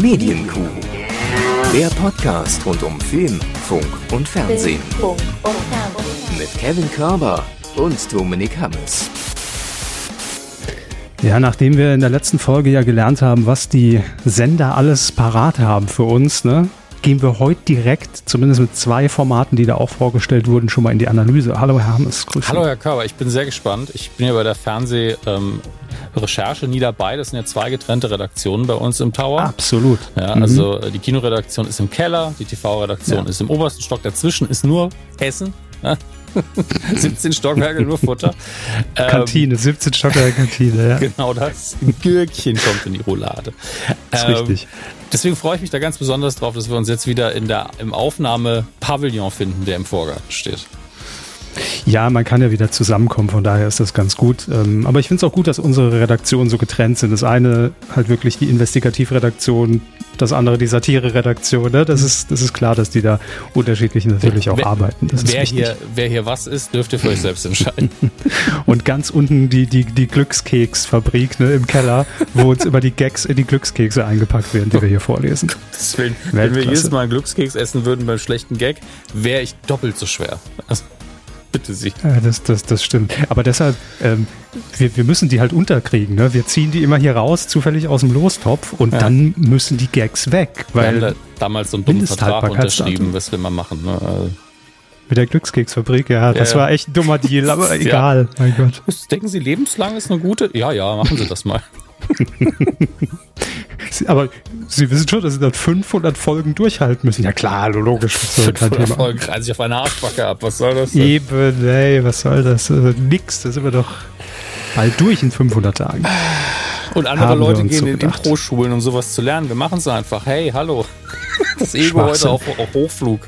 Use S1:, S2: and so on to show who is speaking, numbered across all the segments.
S1: Medienkuh. Der Podcast rund um Film, Funk und Fernsehen. Mit Kevin Körber und Dominik Hammes.
S2: Ja, nachdem wir in der letzten Folge ja gelernt haben, was die Sender alles parat haben für uns, ne, gehen wir heute direkt, zumindest mit zwei Formaten, die da auch vorgestellt wurden, schon mal in die Analyse. Hallo Herr Hammes,
S3: grüß Hallo Herr Körber, ich bin sehr gespannt. Ich bin ja bei der Fernsehrecherche ähm, nie dabei. Das sind ja zwei getrennte Redaktionen bei uns im Tower.
S2: Absolut.
S3: Ja, also mhm. die Kinoredaktion ist im Keller, die TV-Redaktion ja. ist im obersten Stock. Dazwischen ist nur Essen. 17 Stockwerke nur Futter.
S2: Kantine, 17 Stockwerke Kantine, ja.
S3: Genau das. Ein Gürkchen kommt in die Roulade.
S2: Das ist ähm, richtig.
S3: Deswegen freue ich mich da ganz besonders drauf, dass wir uns jetzt wieder in der, im Aufnahmepavillon finden, der im Vorgarten steht.
S2: Ja, man kann ja wieder zusammenkommen, von daher ist das ganz gut. Ähm, aber ich finde es auch gut, dass unsere Redaktionen so getrennt sind. Das eine halt wirklich die Investigativredaktion, das andere die Satire-Redaktion. Ne? Das, ist, das ist klar, dass die da unterschiedlich natürlich auch wer, arbeiten.
S3: Wer, hier, wer hier was ist, dürft ihr für euch selbst entscheiden.
S2: Und ganz unten die, die, die Glückskeksfabrik ne, im Keller, wo uns immer die Gags in die Glückskekse eingepackt werden, die wir hier vorlesen.
S3: Deswegen, wenn wir jedes Mal einen Glückskeks essen würden beim schlechten Gag, wäre ich doppelt so schwer. Also Bitte Sie.
S2: Ja, das, das, das stimmt. Aber deshalb, ähm, wir, wir müssen die halt unterkriegen. Ne? Wir ziehen die immer hier raus, zufällig aus dem Lostopf und ja. dann müssen die Gags weg. Weil
S3: wir haben da damals so einen dummen Vertrag unterschrieben, was wir mal machen. Ne? Also
S2: mit der Glückskeksfabrik, ja, das ja, war echt ein dummer Deal, aber egal,
S3: mein Gott. Denken Sie, lebenslang ist eine gute? Ja, ja, machen Sie das mal.
S2: Aber Sie wissen schon, dass Sie dann 500 Folgen durchhalten müssen. Ja klar, logisch.
S3: 500 Folgen kreisen sich auf eine Arschbacke ab. Was soll das denn?
S2: Eben, ey, was soll das? Also, nix, da sind wir doch bald durch in 500 Tagen.
S3: Und andere Haben Leute gehen so in Intro-Schulen, um sowas zu lernen. Wir machen es einfach. Hey, hallo. Das Ego heute auf, auf Hochflug.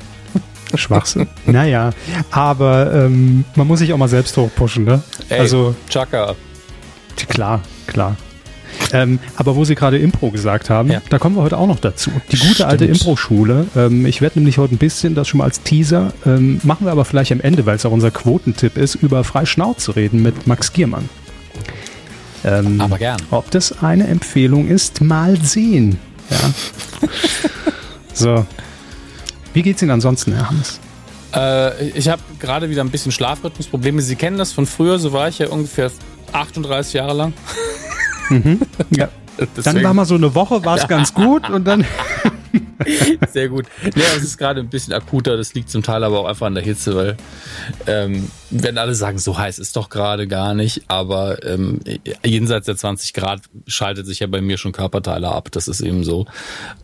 S2: Schwachsinn. naja, aber ähm, man muss sich auch mal selbst hochpushen, ne?
S3: Ey, also Chaka.
S2: Klar, klar. Ähm, aber wo Sie gerade Impro gesagt haben, ja. da kommen wir heute auch noch dazu. Die gute Stimmt. alte Impro-Schule. Ähm, ich werde nämlich heute ein bisschen, das schon mal als Teaser, ähm, machen wir aber vielleicht am Ende, weil es auch unser Quotentipp ist, über Freischnauz zu reden mit Max Giermann.
S3: Ähm, aber gern.
S2: Ob das eine Empfehlung ist, mal sehen. Ja. so. Wie geht's Ihnen ansonsten, Herr Hans?
S3: Äh, ich habe gerade wieder ein bisschen Schlafrhythmusprobleme. Sie kennen das von früher, so war ich ja ungefähr 38 Jahre lang.
S2: Mhm. Ja. Dann war mal so eine Woche, war es ganz gut und dann.
S3: Sehr gut. Ja, es ist gerade ein bisschen akuter. Das liegt zum Teil aber auch einfach an der Hitze, weil ähm, wenn alle sagen, so heiß ist doch gerade gar nicht, aber ähm, jenseits der 20 Grad schaltet sich ja bei mir schon Körperteile ab. Das ist eben so.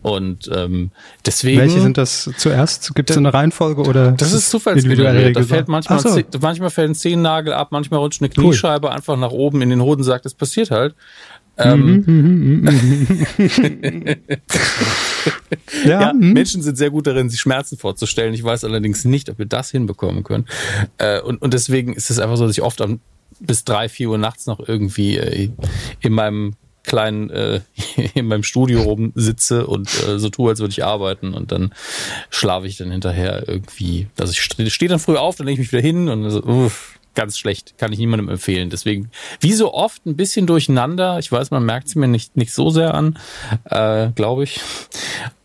S3: Und ähm, deswegen.
S2: Welche sind das zuerst? Gibt es eine Reihenfolge oder?
S3: Das ist zufallsgeneriert. Da fällt manchmal, so. manchmal fällt ein Zehennagel ab, manchmal rutscht eine Kniescheibe cool. einfach nach oben in den Hodensack. Das passiert halt. Ähm, mhm, mhm, mhm, ja, ja Menschen sind sehr gut darin, sich Schmerzen vorzustellen. Ich weiß allerdings nicht, ob wir das hinbekommen können. Äh, und, und deswegen ist es einfach so, dass ich oft am, bis drei, vier Uhr nachts noch irgendwie äh, in meinem kleinen äh, in meinem Studio oben sitze und äh, so tue, als würde ich arbeiten und dann schlafe ich dann hinterher irgendwie. Also ich stehe dann früh auf, dann lege ich mich wieder hin und so, uff, ganz schlecht, kann ich niemandem empfehlen. Deswegen, wie so oft, ein bisschen durcheinander. Ich weiß, man merkt es mir nicht, nicht so sehr an, äh, glaube ich.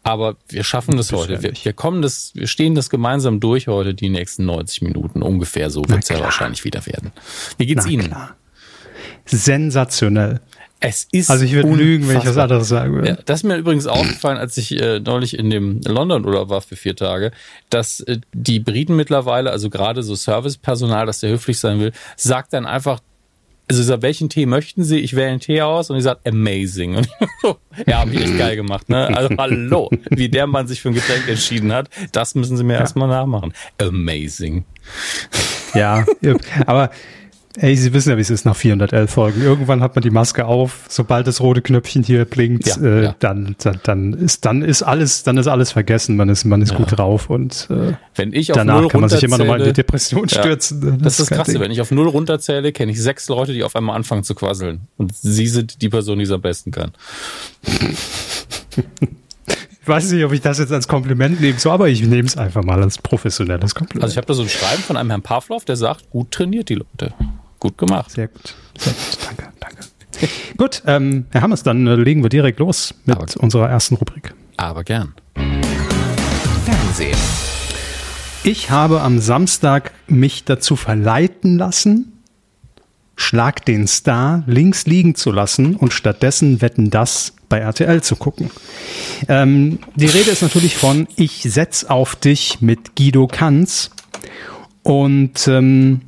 S3: Aber wir schaffen das heute. Wir, wir, kommen das, wir stehen das gemeinsam durch heute, die nächsten 90 Minuten. Ungefähr so wird es ja wahrscheinlich wieder werden. Wie geht's Na Ihnen? Klar.
S2: Sensationell.
S3: Es ist
S2: also ich würde lügen, wenn ich was anderes sagen würde. Ja,
S3: das ist mir übrigens aufgefallen, als ich äh, neulich in dem London oder war für vier Tage, dass äh, die Briten mittlerweile, also gerade so Servicepersonal, das sehr höflich sein will, sagt dann einfach, also sagt, welchen Tee möchten Sie? Ich wähle einen Tee aus und ich sage, amazing. Und ja, habe ich echt geil gemacht. Ne? Also hallo, wie der Mann sich für ein Getränk entschieden hat, das müssen Sie mir ja. erstmal nachmachen. Amazing.
S2: Ja, aber Ey, Sie wissen ja, wie es ist nach 411 Folgen. Irgendwann hat man die Maske auf. Sobald das rote Knöpfchen hier blinkt, ja, äh, ja. Dann, dann, dann ist dann ist alles dann ist alles vergessen. Man ist man ist ja. gut drauf und
S3: äh, wenn ich auf
S2: danach
S3: null
S2: kann man sich immer noch mal in die Depression stürzen.
S3: Das, das, ist das Krasse. Wenn ich auf null runterzähle, kenne ich sechs Leute, die auf einmal anfangen zu quasseln. Und Sie sind die Person, die es am besten kann.
S2: Ich weiß nicht, ob ich das jetzt als Kompliment nehme, so, aber ich nehme es einfach mal als professionelles Kompliment.
S3: Also ich habe da so ein Schreiben von einem Herrn Pavlov, der sagt, gut trainiert die Leute. Gut gemacht.
S2: Sehr gut. Sehr gut. Danke, danke. Gut, ähm, Herr Hammers, dann äh, legen wir direkt los mit aber, unserer ersten Rubrik.
S3: Aber gern.
S1: Fernsehen.
S2: Ich habe am Samstag mich dazu verleiten lassen, Schlag den Star links liegen zu lassen und stattdessen Wetten das bei RTL zu gucken. Ähm, die Rede ist natürlich von Ich setz auf dich mit Guido Kanz. Und ähm,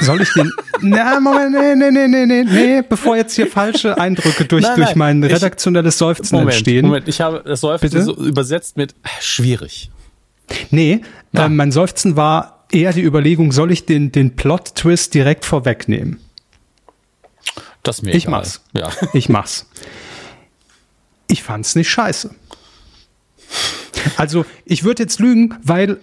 S2: soll ich den. Na, Moment, nee, nee, nee, nee, nee, nee, bevor jetzt hier falsche Eindrücke durch, nein, durch mein redaktionelles Seufzen
S3: Moment,
S2: entstehen.
S3: Moment, ich habe das Seufzen so übersetzt mit schwierig.
S2: Nee, äh, mein Seufzen war eher die Überlegung, soll ich den, den Plot-Twist direkt vorwegnehmen?
S3: Das mir
S2: Ich
S3: egal.
S2: mach's. Ja. Ich mach's. Ich fand's nicht scheiße. Also, ich würde jetzt lügen, weil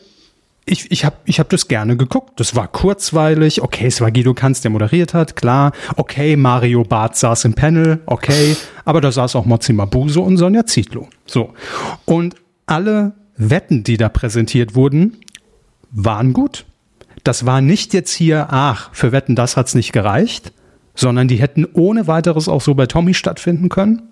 S2: ich, ich habe ich hab das gerne geguckt. Das war kurzweilig. Okay, es war Guido Kanz, der moderiert hat, klar. Okay, Mario Barth saß im Panel, okay. Aber da saß auch Mozzi Mabuse und Sonja Zietlow. So. Und alle Wetten, die da präsentiert wurden, waren gut. Das war nicht jetzt hier, ach, für Wetten, das hat's nicht gereicht, sondern die hätten ohne weiteres auch so bei Tommy stattfinden können.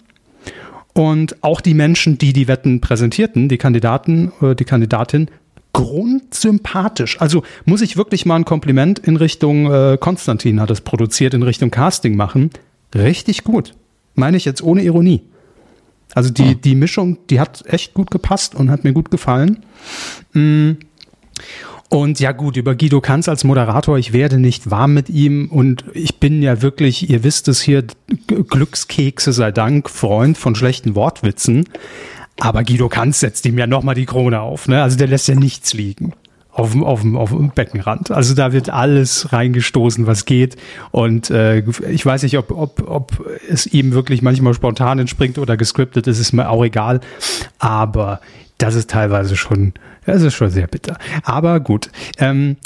S2: Und auch die Menschen, die die Wetten präsentierten, die Kandidaten, äh, die Kandidatin, grundsympathisch. Also muss ich wirklich mal ein Kompliment in Richtung äh, Konstantin hat es produziert, in Richtung Casting machen. Richtig gut. Meine ich jetzt ohne Ironie. Also die, oh. die Mischung, die hat echt gut gepasst und hat mir gut gefallen. Mm. Und ja gut, über Guido Kanz als Moderator, ich werde nicht warm mit ihm und ich bin ja wirklich, ihr wisst es hier, Glückskekse sei Dank, Freund von schlechten Wortwitzen. Aber Guido Kanz setzt ihm ja nochmal die Krone auf, ne? Also der lässt ja nichts liegen auf dem, auf dem, auf dem Beckenrand. Also da wird alles reingestoßen, was geht. Und äh, ich weiß nicht, ob, ob, ob es ihm wirklich manchmal spontan entspringt oder gescriptet ist, ist mir auch egal. Aber das ist teilweise schon, das ist schon sehr bitter. Aber gut. Ähm,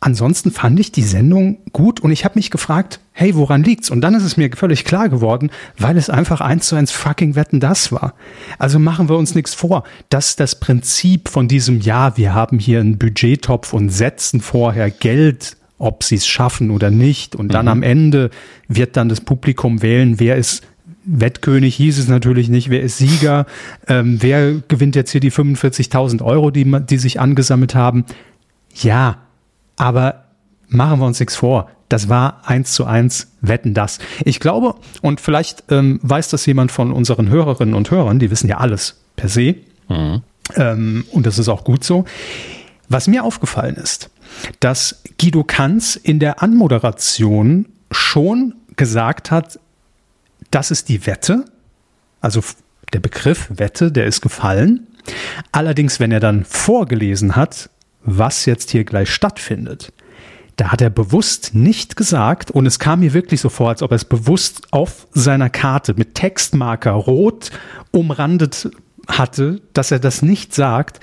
S2: ansonsten fand ich die Sendung gut und ich habe mich gefragt, hey, woran liegt's? Und dann ist es mir völlig klar geworden, weil es einfach eins zu eins fucking Wetten das war. Also machen wir uns nichts vor, dass das Prinzip von diesem, ja, wir haben hier einen Budgettopf und setzen vorher Geld ob sie es schaffen oder nicht. Und dann mhm. am Ende wird dann das Publikum wählen, wer ist Wettkönig hieß es natürlich nicht, wer ist Sieger, ähm, wer gewinnt jetzt hier die 45.000 Euro, die, die sich angesammelt haben. Ja, aber machen wir uns nichts vor. Das war eins zu eins Wetten das. Ich glaube, und vielleicht ähm, weiß das jemand von unseren Hörerinnen und Hörern, die wissen ja alles per se. Mhm. Ähm, und das ist auch gut so. Was mir aufgefallen ist, dass Guido Kanz in der Anmoderation schon gesagt hat, das ist die Wette. Also der Begriff Wette, der ist gefallen. Allerdings, wenn er dann vorgelesen hat, was jetzt hier gleich stattfindet, da hat er bewusst nicht gesagt, und es kam mir wirklich so vor, als ob er es bewusst auf seiner Karte mit Textmarker rot umrandet hatte, dass er das nicht sagt.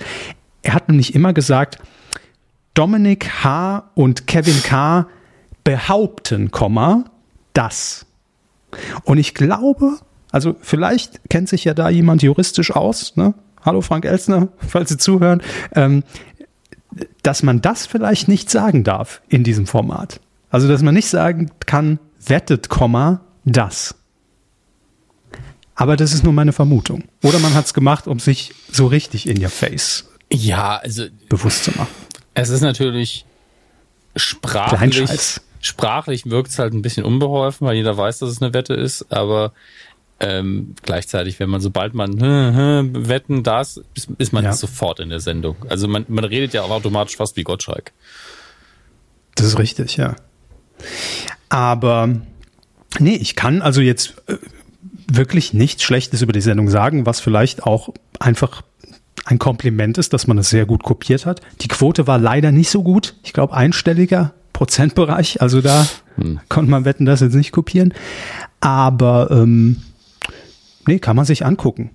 S2: Er hat nämlich immer gesagt, Dominik H. und Kevin K. behaupten, das. Und ich glaube, also vielleicht kennt sich ja da jemand juristisch aus, ne? Hallo Frank Elsner, falls Sie zuhören, ähm, dass man das vielleicht nicht sagen darf in diesem Format. Also, dass man nicht sagen kann, wettet, das. Aber das ist nur meine Vermutung. Oder man hat es gemacht, um sich so richtig in your face
S3: ja, also,
S2: bewusst zu machen.
S3: Es ist natürlich sprachlich, sprachlich wirkt es halt ein bisschen unbeholfen, weil jeder weiß, dass es eine Wette ist, aber ähm, gleichzeitig, wenn man sobald man hm, hm, wetten das, ist, ist man ja. sofort in der Sendung. Also man, man redet ja auch automatisch fast wie Gottschalk.
S2: Das ist richtig, ja. Aber nee, ich kann also jetzt äh, wirklich nichts Schlechtes über die Sendung sagen, was vielleicht auch einfach ein Kompliment ist, dass man es sehr gut kopiert hat. Die Quote war leider nicht so gut. Ich glaube einstelliger Prozentbereich. Also da hm. konnte man wetten, das jetzt nicht kopieren. Aber ähm, Nee, kann man sich angucken.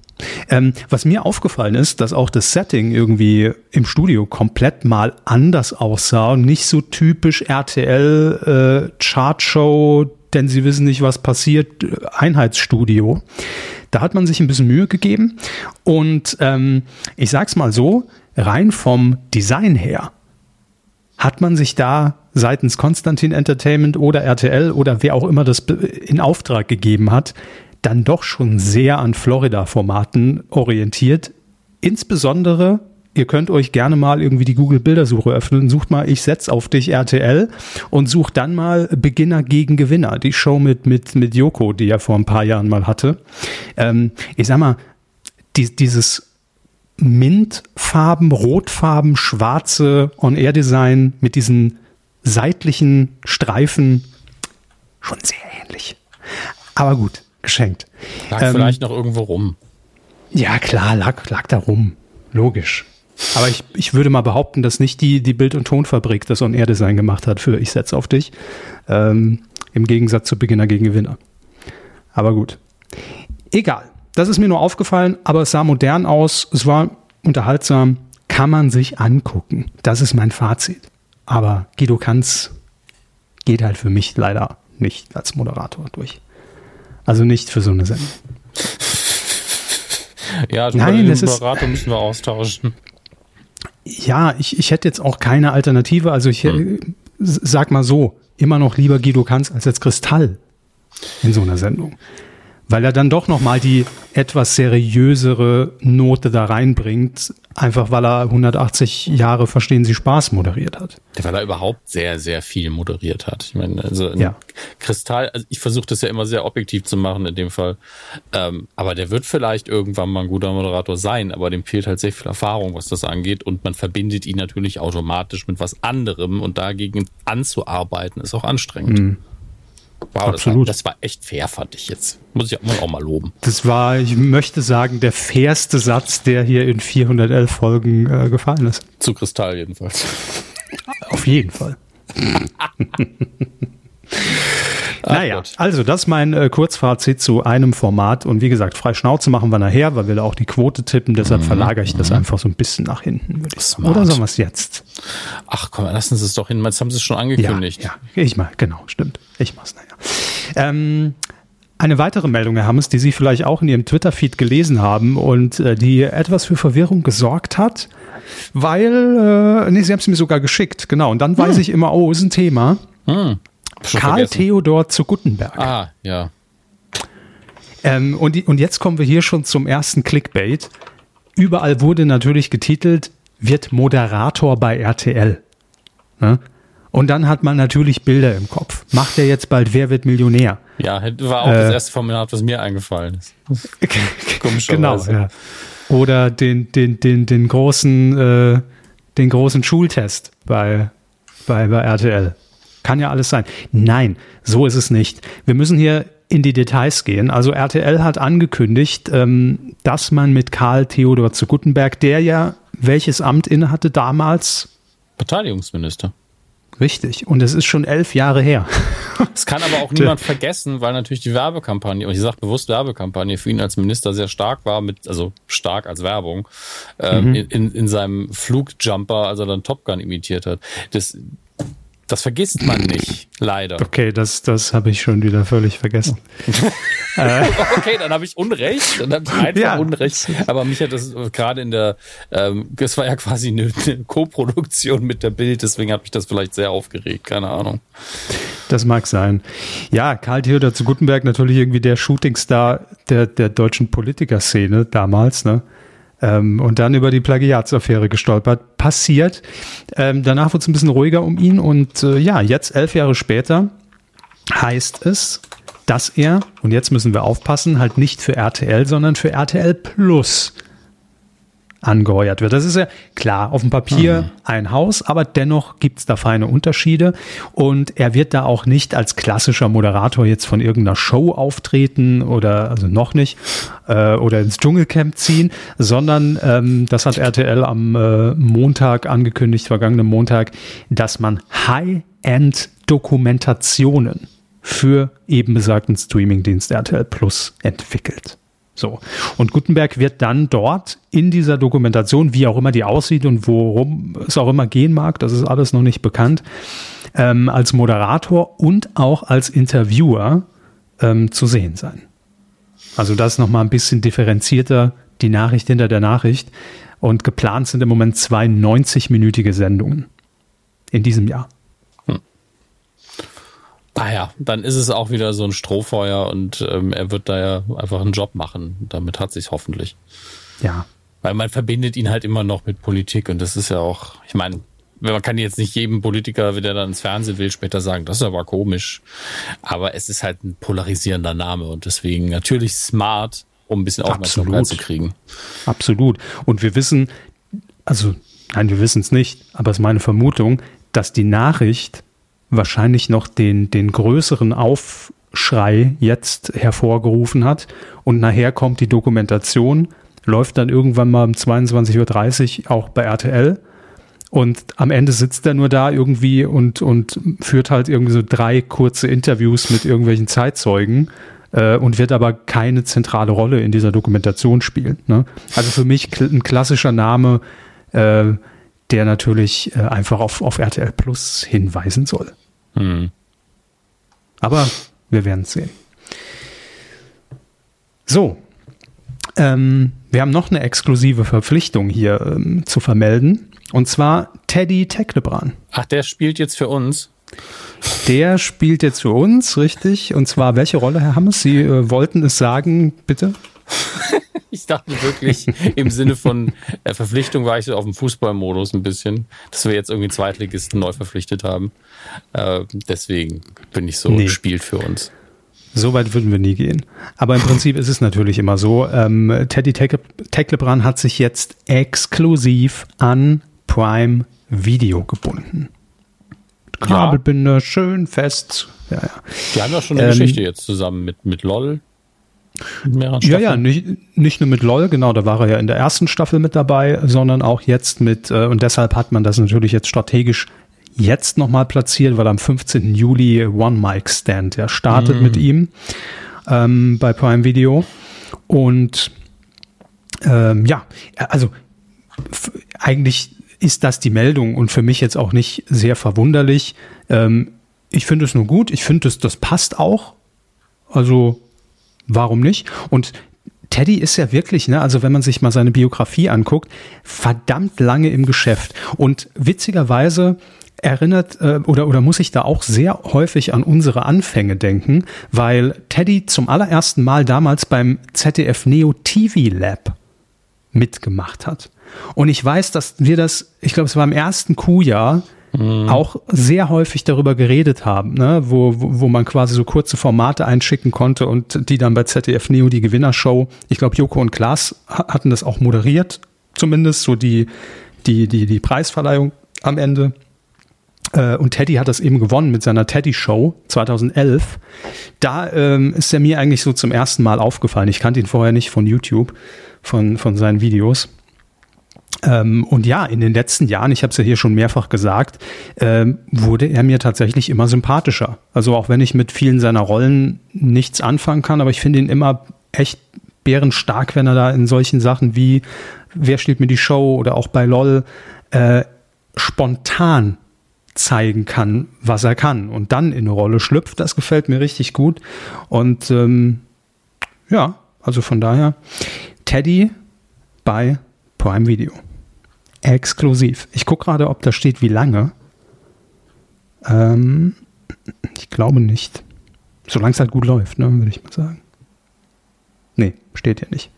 S2: Ähm, was mir aufgefallen ist, dass auch das Setting irgendwie im Studio komplett mal anders aussah und nicht so typisch RTL äh, Chartshow, denn sie wissen nicht, was passiert, Einheitsstudio. Da hat man sich ein bisschen Mühe gegeben und ähm, ich sag's mal so, rein vom Design her hat man sich da seitens Konstantin Entertainment oder RTL oder wer auch immer das in Auftrag gegeben hat, dann doch schon sehr an Florida-Formaten orientiert. Insbesondere, ihr könnt euch gerne mal irgendwie die Google-Bildersuche öffnen, sucht mal Ich setz auf dich RTL und sucht dann mal Beginner gegen Gewinner, die Show mit, mit, mit Joko, die er vor ein paar Jahren mal hatte. Ähm, ich sag mal, die, dieses Mintfarben, Rotfarben, schwarze On-Air-Design mit diesen seitlichen Streifen schon sehr ähnlich. Aber gut, geschenkt.
S3: Lag ähm, vielleicht noch irgendwo rum.
S2: Ja, klar, lag, lag da rum. Logisch. Aber ich, ich würde mal behaupten, dass nicht die, die Bild- und Tonfabrik das On-Air-Design gemacht hat für Ich setz auf dich. Ähm, Im Gegensatz zu Beginner gegen Gewinner. Aber gut. Egal. Das ist mir nur aufgefallen, aber es sah modern aus, es war unterhaltsam, kann man sich angucken. Das ist mein Fazit. Aber Guido Kanz geht halt für mich leider nicht als Moderator durch. Also nicht für so eine Sendung.
S3: Ja, Nein, den Moderator müssen wir austauschen.
S2: Ja, ich, ich hätte jetzt auch keine Alternative. Also ich hm. sag mal so, immer noch lieber Guido Kanz als jetzt Kristall in so einer Sendung weil er dann doch nochmal die etwas seriösere Note da reinbringt, einfach weil er 180 Jahre Verstehen Sie Spaß moderiert hat.
S3: Weil er überhaupt sehr, sehr viel moderiert hat. Ich meine, also ja. Kristall, also ich versuche das ja immer sehr objektiv zu machen in dem Fall, ähm, aber der wird vielleicht irgendwann mal ein guter Moderator sein, aber dem fehlt halt sehr viel Erfahrung, was das angeht und man verbindet ihn natürlich automatisch mit was anderem und dagegen anzuarbeiten ist auch anstrengend. Mhm. Wow, Absolut. Das war, das war, echt fair, fand ich jetzt. Muss ich auch mal loben.
S2: Das war, ich möchte sagen, der fairste Satz, der hier in 411 Folgen äh, gefallen ist.
S3: Zu Kristall jedenfalls.
S2: Auf jeden Fall. naja, Gott. also das ist mein äh, Kurzfazit zu einem Format. Und wie gesagt, frei Schnauze machen wir nachher, weil wir da auch die Quote tippen. Deshalb mhm. verlagere ich das mhm. einfach so ein bisschen nach hinten. Oder sollen wir es jetzt?
S3: Ach komm, lassen Sie es doch hin. Jetzt haben Sie es schon angekündigt.
S2: Ja, ja, ich mal, genau, stimmt. Ich mach's nachher. Ähm, eine weitere Meldung, Herr Hammes, die Sie vielleicht auch in Ihrem Twitter-Feed gelesen haben und äh, die etwas für Verwirrung gesorgt hat, weil, äh, nee, Sie haben es mir sogar geschickt, genau. Und dann hm. weiß ich immer, oh, ist ein Thema. Hm. Karl vergessen. Theodor zu Guttenberg.
S3: Ah, ja.
S2: Ähm, und, und jetzt kommen wir hier schon zum ersten Clickbait. Überall wurde natürlich getitelt, wird Moderator bei RTL. Ne? Und dann hat man natürlich Bilder im Kopf. Macht er jetzt bald Wer wird Millionär?
S3: Ja, war auch äh, das erste Format, was mir eingefallen ist.
S2: genau, ja. Oder den, den, den, den großen, äh, den großen Schultest bei, bei, bei RTL. Kann ja alles sein. Nein, so ist es nicht. Wir müssen hier in die Details gehen. Also RTL hat angekündigt, ähm, dass man mit Karl Theodor zu Guttenberg, der ja welches Amt innehatte damals?
S3: Verteidigungsminister.
S2: Richtig. Und es ist schon elf Jahre her.
S3: Das kann aber auch niemand vergessen, weil natürlich die Werbekampagne, und ich sage bewusst Werbekampagne, für ihn als Minister sehr stark war, mit, also stark als Werbung, ähm, mhm. in, in seinem Flugjumper, als er dann Top Gun imitiert hat. Das, das vergisst man nicht, leider.
S2: Okay, das, das habe ich schon wieder völlig vergessen.
S3: Äh. okay, dann habe ich Unrecht. Dann habe ich einfach ja. Unrecht. Aber mich hat das gerade in der, ähm, das war ja quasi eine, eine Co-Produktion mit der Bild, deswegen hat mich das vielleicht sehr aufgeregt, keine Ahnung.
S2: Das mag sein. Ja, Karl Theodor zu Gutenberg natürlich irgendwie der Shootingstar der, der deutschen Politikerszene damals, ne? Ähm, und dann über die Plagiatsaffäre gestolpert. Passiert. Ähm, danach wurde es ein bisschen ruhiger um ihn und äh, ja, jetzt elf Jahre später heißt es, dass er, und jetzt müssen wir aufpassen, halt nicht für RTL, sondern für RTL Plus angeheuert wird. Das ist ja klar, auf dem Papier mhm. ein Haus, aber dennoch gibt es da feine Unterschiede und er wird da auch nicht als klassischer Moderator jetzt von irgendeiner Show auftreten oder also noch nicht äh, oder ins Dschungelcamp ziehen, sondern ähm, das hat RTL am äh, Montag angekündigt, vergangenen Montag, dass man High-End-Dokumentationen für eben besagten Streamingdienst RTL Plus entwickelt. So. Und Gutenberg wird dann dort in dieser Dokumentation, wie auch immer die aussieht und worum es auch immer gehen mag, das ist alles noch nicht bekannt, ähm, als Moderator und auch als Interviewer ähm, zu sehen sein. Also das nochmal ein bisschen differenzierter, die Nachricht hinter der Nachricht. Und geplant sind im Moment zwei 90-minütige Sendungen in diesem Jahr.
S3: Ah ja, dann ist es auch wieder so ein Strohfeuer und ähm, er wird da ja einfach einen Job machen. Damit hat sich hoffentlich.
S2: Ja.
S3: Weil man verbindet ihn halt immer noch mit Politik und das ist ja auch, ich meine, man kann jetzt nicht jedem Politiker, der dann ins Fernsehen will, später sagen, das ist aber komisch. Aber es ist halt ein polarisierender Name und deswegen natürlich smart, um ein bisschen Aufmerksamkeit Absolut. zu kriegen.
S2: Absolut. Und wir wissen, also, nein, wir wissen es nicht, aber es ist meine Vermutung, dass die Nachricht wahrscheinlich noch den, den größeren Aufschrei jetzt hervorgerufen hat und nachher kommt die Dokumentation, läuft dann irgendwann mal um 22.30 Uhr auch bei RTL und am Ende sitzt er nur da irgendwie und, und führt halt irgendwie so drei kurze Interviews mit irgendwelchen Zeitzeugen äh, und wird aber keine zentrale Rolle in dieser Dokumentation spielen. Ne? Also für mich ein klassischer Name, äh, der natürlich äh, einfach auf, auf RTL Plus hinweisen soll. Hm. Aber wir werden es sehen. So, ähm, wir haben noch eine exklusive Verpflichtung hier ähm, zu vermelden. Und zwar Teddy Teklebran.
S3: Ach, der spielt jetzt für uns.
S2: Der spielt jetzt für uns, richtig. Und zwar welche Rolle, Herr Hammes? Sie äh, wollten es sagen, bitte?
S3: ich dachte wirklich im Sinne von äh, Verpflichtung war ich so auf dem Fußballmodus ein bisschen, dass wir jetzt irgendwie Zweitligisten neu verpflichtet haben. Äh, deswegen bin ich so, nee. spielt für uns.
S2: So weit würden wir nie gehen. Aber im Prinzip ist es natürlich immer so. Ähm, Teddy Teklebran hat sich jetzt exklusiv an Prime Video gebunden. Kabelbinder, ja. schön fest. Ja, ja.
S3: Die haben ja schon eine ähm, Geschichte jetzt zusammen mit, mit LOL.
S2: Mit ja, ja, nicht, nicht nur mit LOL, genau, da war er ja in der ersten Staffel mit dabei, sondern auch jetzt mit, äh, und deshalb hat man das natürlich jetzt strategisch jetzt nochmal platziert, weil am 15. Juli One Mic Stand, der startet mm. mit ihm ähm, bei Prime Video. Und ähm, ja, also eigentlich ist das die Meldung und für mich jetzt auch nicht sehr verwunderlich. Ähm, ich finde es nur gut, ich finde es, das passt auch. Also warum nicht? Und Teddy ist ja wirklich, ne, also wenn man sich mal seine Biografie anguckt, verdammt lange im Geschäft. Und witzigerweise erinnert äh, oder, oder muss ich da auch sehr häufig an unsere Anfänge denken, weil Teddy zum allerersten Mal damals beim ZDF Neo TV Lab mitgemacht hat. Und ich weiß, dass wir das, ich glaube, es war im ersten Q-Jahr, mhm. auch sehr häufig darüber geredet haben, ne? wo, wo, wo man quasi so kurze Formate einschicken konnte und die dann bei ZDF Neo die Gewinnershow, ich glaube, Joko und Klaas hatten das auch moderiert, zumindest so die, die, die, die Preisverleihung am Ende. Äh, und Teddy hat das eben gewonnen mit seiner Teddy Show 2011. Da ähm, ist er mir eigentlich so zum ersten Mal aufgefallen. Ich kannte ihn vorher nicht von YouTube, von, von seinen Videos. Ähm, und ja, in den letzten Jahren, ich habe es ja hier schon mehrfach gesagt, ähm, wurde er mir tatsächlich immer sympathischer. Also auch wenn ich mit vielen seiner Rollen nichts anfangen kann, aber ich finde ihn immer echt bärenstark, wenn er da in solchen Sachen wie Wer steht mir die Show oder auch bei LOL äh, spontan zeigen kann, was er kann und dann in eine Rolle schlüpft. Das gefällt mir richtig gut. Und ähm, ja, also von daher Teddy bei Prime Video. Exklusiv. Ich gucke gerade, ob da steht, wie lange. Ähm, ich glaube nicht. Solange es halt gut läuft, ne, würde ich mal sagen. Nee, steht hier nicht.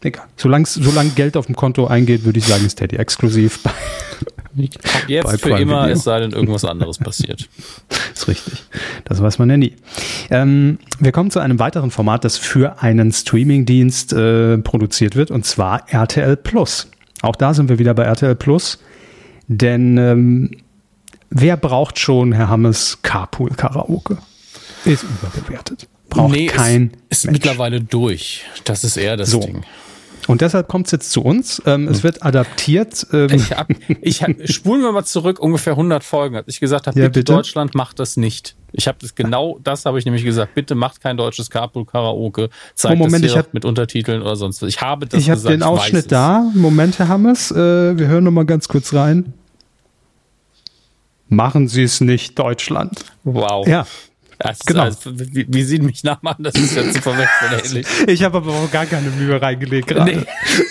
S2: Egal. Solange, solange Geld auf dem Konto eingeht, würde ich sagen, ist Teddy exklusiv bei,
S3: Jetzt für immer, Video. es sei denn, irgendwas anderes passiert.
S2: Das ist richtig. Das weiß man ja nie. Ähm, wir kommen zu einem weiteren Format, das für einen Streamingdienst äh, produziert wird, und zwar RTL Plus. Auch da sind wir wieder bei RTL Plus, denn ähm, wer braucht schon, Herr Hammes, Carpool Karaoke? Ist überbewertet. Braucht nee, kein.
S3: Ist, ist mittlerweile durch. Das ist eher das so. Ding.
S2: Und deshalb kommt es jetzt zu uns. Ähm, es hm. wird adaptiert.
S3: Ähm. Ich hab, ich hab, spulen wir mal zurück, ungefähr 100 Folgen, als ich gesagt habe, ja, bitte, bitte, Deutschland macht das nicht. Ich habe das genau, das habe ich nämlich gesagt. Bitte macht kein deutsches Carpool Karaoke. Zeigt oh, Moment, das hier ich hab, mit Untertiteln oder sonst was. Ich habe das
S2: ich hab gesagt. Ich habe den Ausschnitt da. Moment, Herr Hammes. Äh, wir hören noch mal ganz kurz rein. Machen Sie es nicht, Deutschland.
S3: Wow.
S2: Ja,
S3: das genau. Also, wie, wie Sie mich nachmachen, das ist ja zu verwechseln ähnlich.
S2: Ich habe aber auch gar keine Mühe reingelegt gerade. Nee.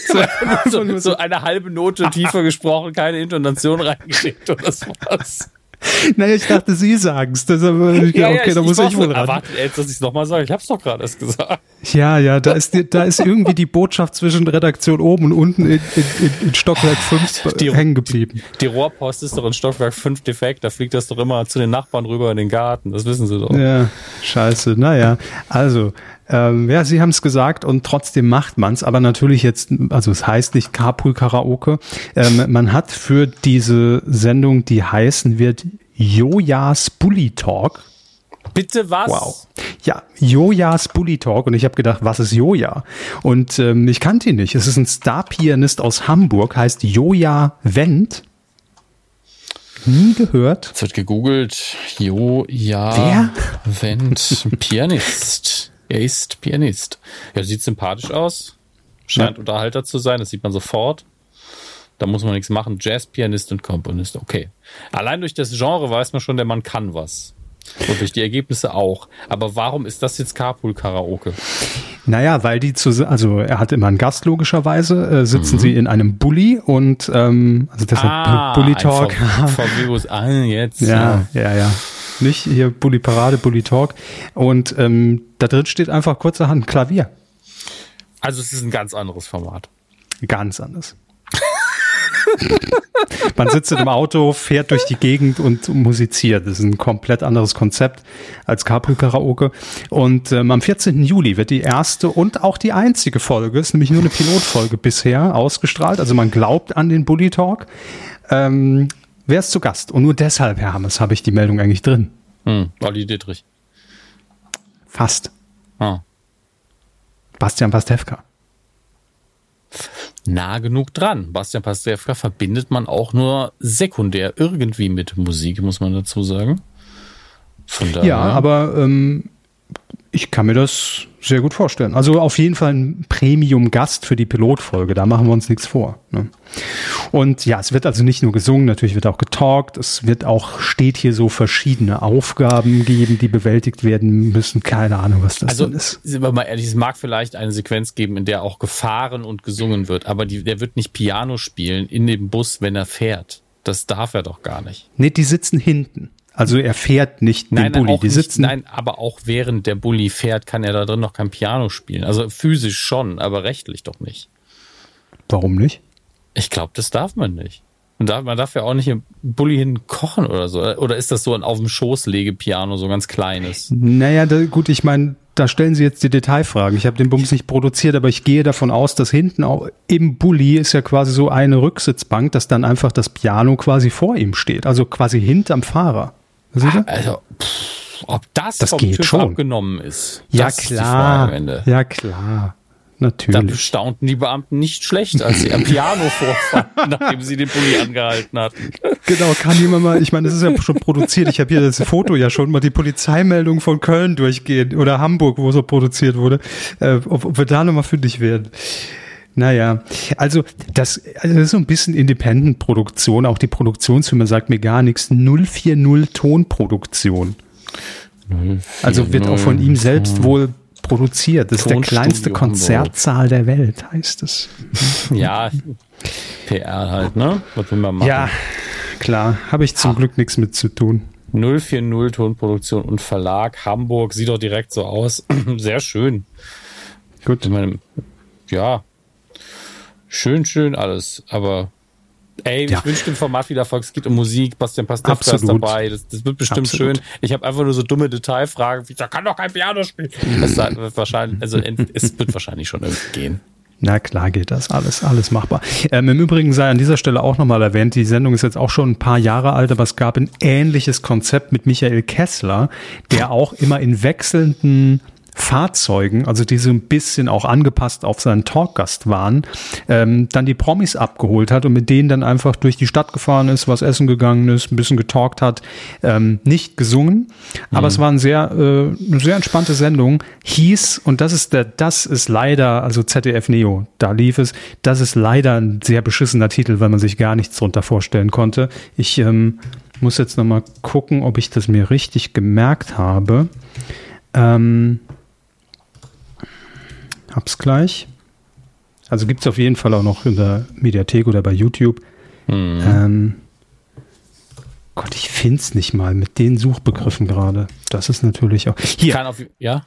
S3: so, so, eine halbe Note tiefer gesprochen, keine Intonation reingelegt oder sowas.
S2: naja, ich dachte, Sie sagen es. Ja, okay, ja, da muss ich, ich wohl ran.
S3: Erwartet jetzt, dass ich es nochmal sage. Ich habe es doch gerade erst gesagt.
S2: Ja, ja, da ist, da ist irgendwie die Botschaft zwischen Redaktion oben und unten in, in, in Stockwerk 5 die, hängen geblieben.
S3: Die Rohrpost ist doch in Stockwerk 5 defekt. Da fliegt das doch immer zu den Nachbarn rüber in den Garten. Das wissen Sie doch.
S2: Ja, scheiße. Naja, also ähm, ja, Sie haben es gesagt und trotzdem macht man es, aber natürlich jetzt, also es heißt nicht Carpool Karaoke. Ähm, man hat für diese Sendung, die heißen wird Jojas Bully Talk.
S3: Bitte was?
S2: Wow. Ja, Jojas Bully Talk und ich habe gedacht, was ist Joja? Und ähm, ich kannte ihn nicht. Es ist ein Star-Pianist aus Hamburg, heißt Joja Wendt. Nie gehört.
S3: Es wird gegoogelt. Joja
S2: Wer?
S3: Wendt, Pianist. Er ist Pianist. Er sieht sympathisch aus. Scheint ja. Unterhalter zu sein, das sieht man sofort. Da muss man nichts machen. Jazz-Pianist und Komponist. Okay. Allein durch das Genre weiß man schon, der Mann kann was. Und durch die Ergebnisse auch. Aber warum ist das jetzt Carpool-Karaoke?
S2: Naja, weil die zu, also er hat immer einen Gast logischerweise, äh, sitzen mhm. sie in einem Bulli und ähm, also deshalb ah, Bully Talk.
S3: VW ah, jetzt.
S2: Ja, ja, ja. ja. Nicht hier Bully Parade, Bully Talk. Und ähm, da drin steht einfach kurzerhand Klavier.
S3: Also es ist ein ganz anderes Format.
S2: Ganz anders. Man sitzt einem Auto, fährt durch die Gegend und musiziert. Das ist ein komplett anderes Konzept als Carpool-Karaoke. Und ähm, am 14. Juli wird die erste und auch die einzige Folge, ist nämlich nur eine Pilotfolge bisher, ausgestrahlt. Also man glaubt an den Bully Talk. Ähm, wer ist zu Gast? Und nur deshalb, Herr Hammes, habe ich die Meldung eigentlich drin.
S3: Hm, Olli Dietrich.
S2: Fast. Ah. Bastian Pastewka
S3: nah genug dran. Bastian Pastewka verbindet man auch nur sekundär irgendwie mit Musik, muss man dazu sagen.
S2: Von daher. Ja, aber ähm, ich kann mir das sehr gut vorstellen. Also auf jeden Fall ein Premium-Gast für die Pilotfolge, da machen wir uns nichts vor. Ne? Und ja, es wird also nicht nur gesungen, natürlich wird auch getalkt, es wird auch, steht hier so verschiedene Aufgaben geben, die bewältigt werden müssen. Keine Ahnung, was das
S3: also, ist. Sind wir mal ehrlich, es mag vielleicht eine Sequenz geben, in der auch gefahren und gesungen wird, aber die, der wird nicht Piano spielen in dem Bus, wenn er fährt. Das darf er doch gar nicht.
S2: Nee, die sitzen hinten. Also er fährt nicht
S3: nein,
S2: den Bulli.
S3: Die sitzen nein, aber auch während der Bulli fährt, kann er da drin noch kein Piano spielen. Also physisch schon, aber rechtlich doch nicht.
S2: Warum nicht?
S3: Ich glaube, das darf man nicht. Und man darf ja auch nicht im Bulli hin kochen oder so. Oder ist das so ein auf dem Schoß Legepiano, so ganz kleines?
S2: Naja, da, gut, ich meine, da stellen Sie jetzt die Detailfragen. Ich habe den Bums nicht produziert, aber ich gehe davon aus, dass hinten auch im Bulli ist ja quasi so eine Rücksitzbank, dass dann einfach das Piano quasi vor ihm steht. Also quasi hinterm Fahrer.
S3: Ah, also, pff, ob das,
S2: das vom geht TÜV schon.
S3: abgenommen ist.
S2: Ja, klar. Ja, klar. Natürlich. Da
S3: bestaunten die Beamten nicht schlecht, als sie am Piano vorfanden, nachdem sie den Pulli angehalten hatten.
S2: Genau, kann jemand mal, ich meine, das ist ja schon produziert. Ich habe hier das Foto ja schon mal die Polizeimeldung von Köln durchgehen oder Hamburg, wo so produziert wurde, äh, ob, ob wir da nochmal fündig werden. Naja, also das, also das ist so ein bisschen Independent-Produktion. Auch die Produktionsfirma sagt mir gar nichts. 040 Tonproduktion. 040 also wird auch von ihm selbst wohl produziert. Das ist der kleinste Konzertsaal der Welt, heißt es.
S3: Ja, PR halt, ne? Was will man machen?
S2: Ja, klar. Habe ich zum ha. Glück nichts mit zu tun.
S3: 040 Tonproduktion und Verlag Hamburg sieht doch direkt so aus. Sehr schön. Gut. Ich meine, ja, schön, schön alles, aber Ey, ja. ich wünsche dem Format wieder Erfolg. Es geht um Musik, Bastian Pastewka ist dabei. Das, das wird bestimmt Absolut. schön. Ich habe einfach nur so dumme Detailfragen, wie, da kann doch kein Piano spielen. Das wird wahrscheinlich, also es wird wahrscheinlich schon irgendwie gehen.
S2: Na klar geht das, alles, alles machbar. Ähm, Im Übrigen sei an dieser Stelle auch nochmal erwähnt, die Sendung ist jetzt auch schon ein paar Jahre alt, aber es gab ein ähnliches Konzept mit Michael Kessler, der auch immer in wechselnden Fahrzeugen, also die so ein bisschen auch angepasst auf seinen Talkgast waren, ähm, dann die Promis abgeholt hat und mit denen dann einfach durch die Stadt gefahren ist, was essen gegangen ist, ein bisschen getalkt hat, ähm, nicht gesungen, aber mhm. es war ein sehr, äh, eine sehr entspannte Sendung, hieß, und das ist der, das ist leider, also ZDF Neo, da lief es, das ist leider ein sehr beschissener Titel, weil man sich gar nichts drunter vorstellen konnte. Ich ähm, muss jetzt nochmal gucken, ob ich das mir richtig gemerkt habe. Ähm, hab's gleich. Also gibt es auf jeden Fall auch noch in der Mediathek oder bei YouTube. Mhm. Ähm, Gott, ich finde es nicht mal mit den Suchbegriffen gerade. Das ist natürlich auch.
S3: Hier. Auf, ja?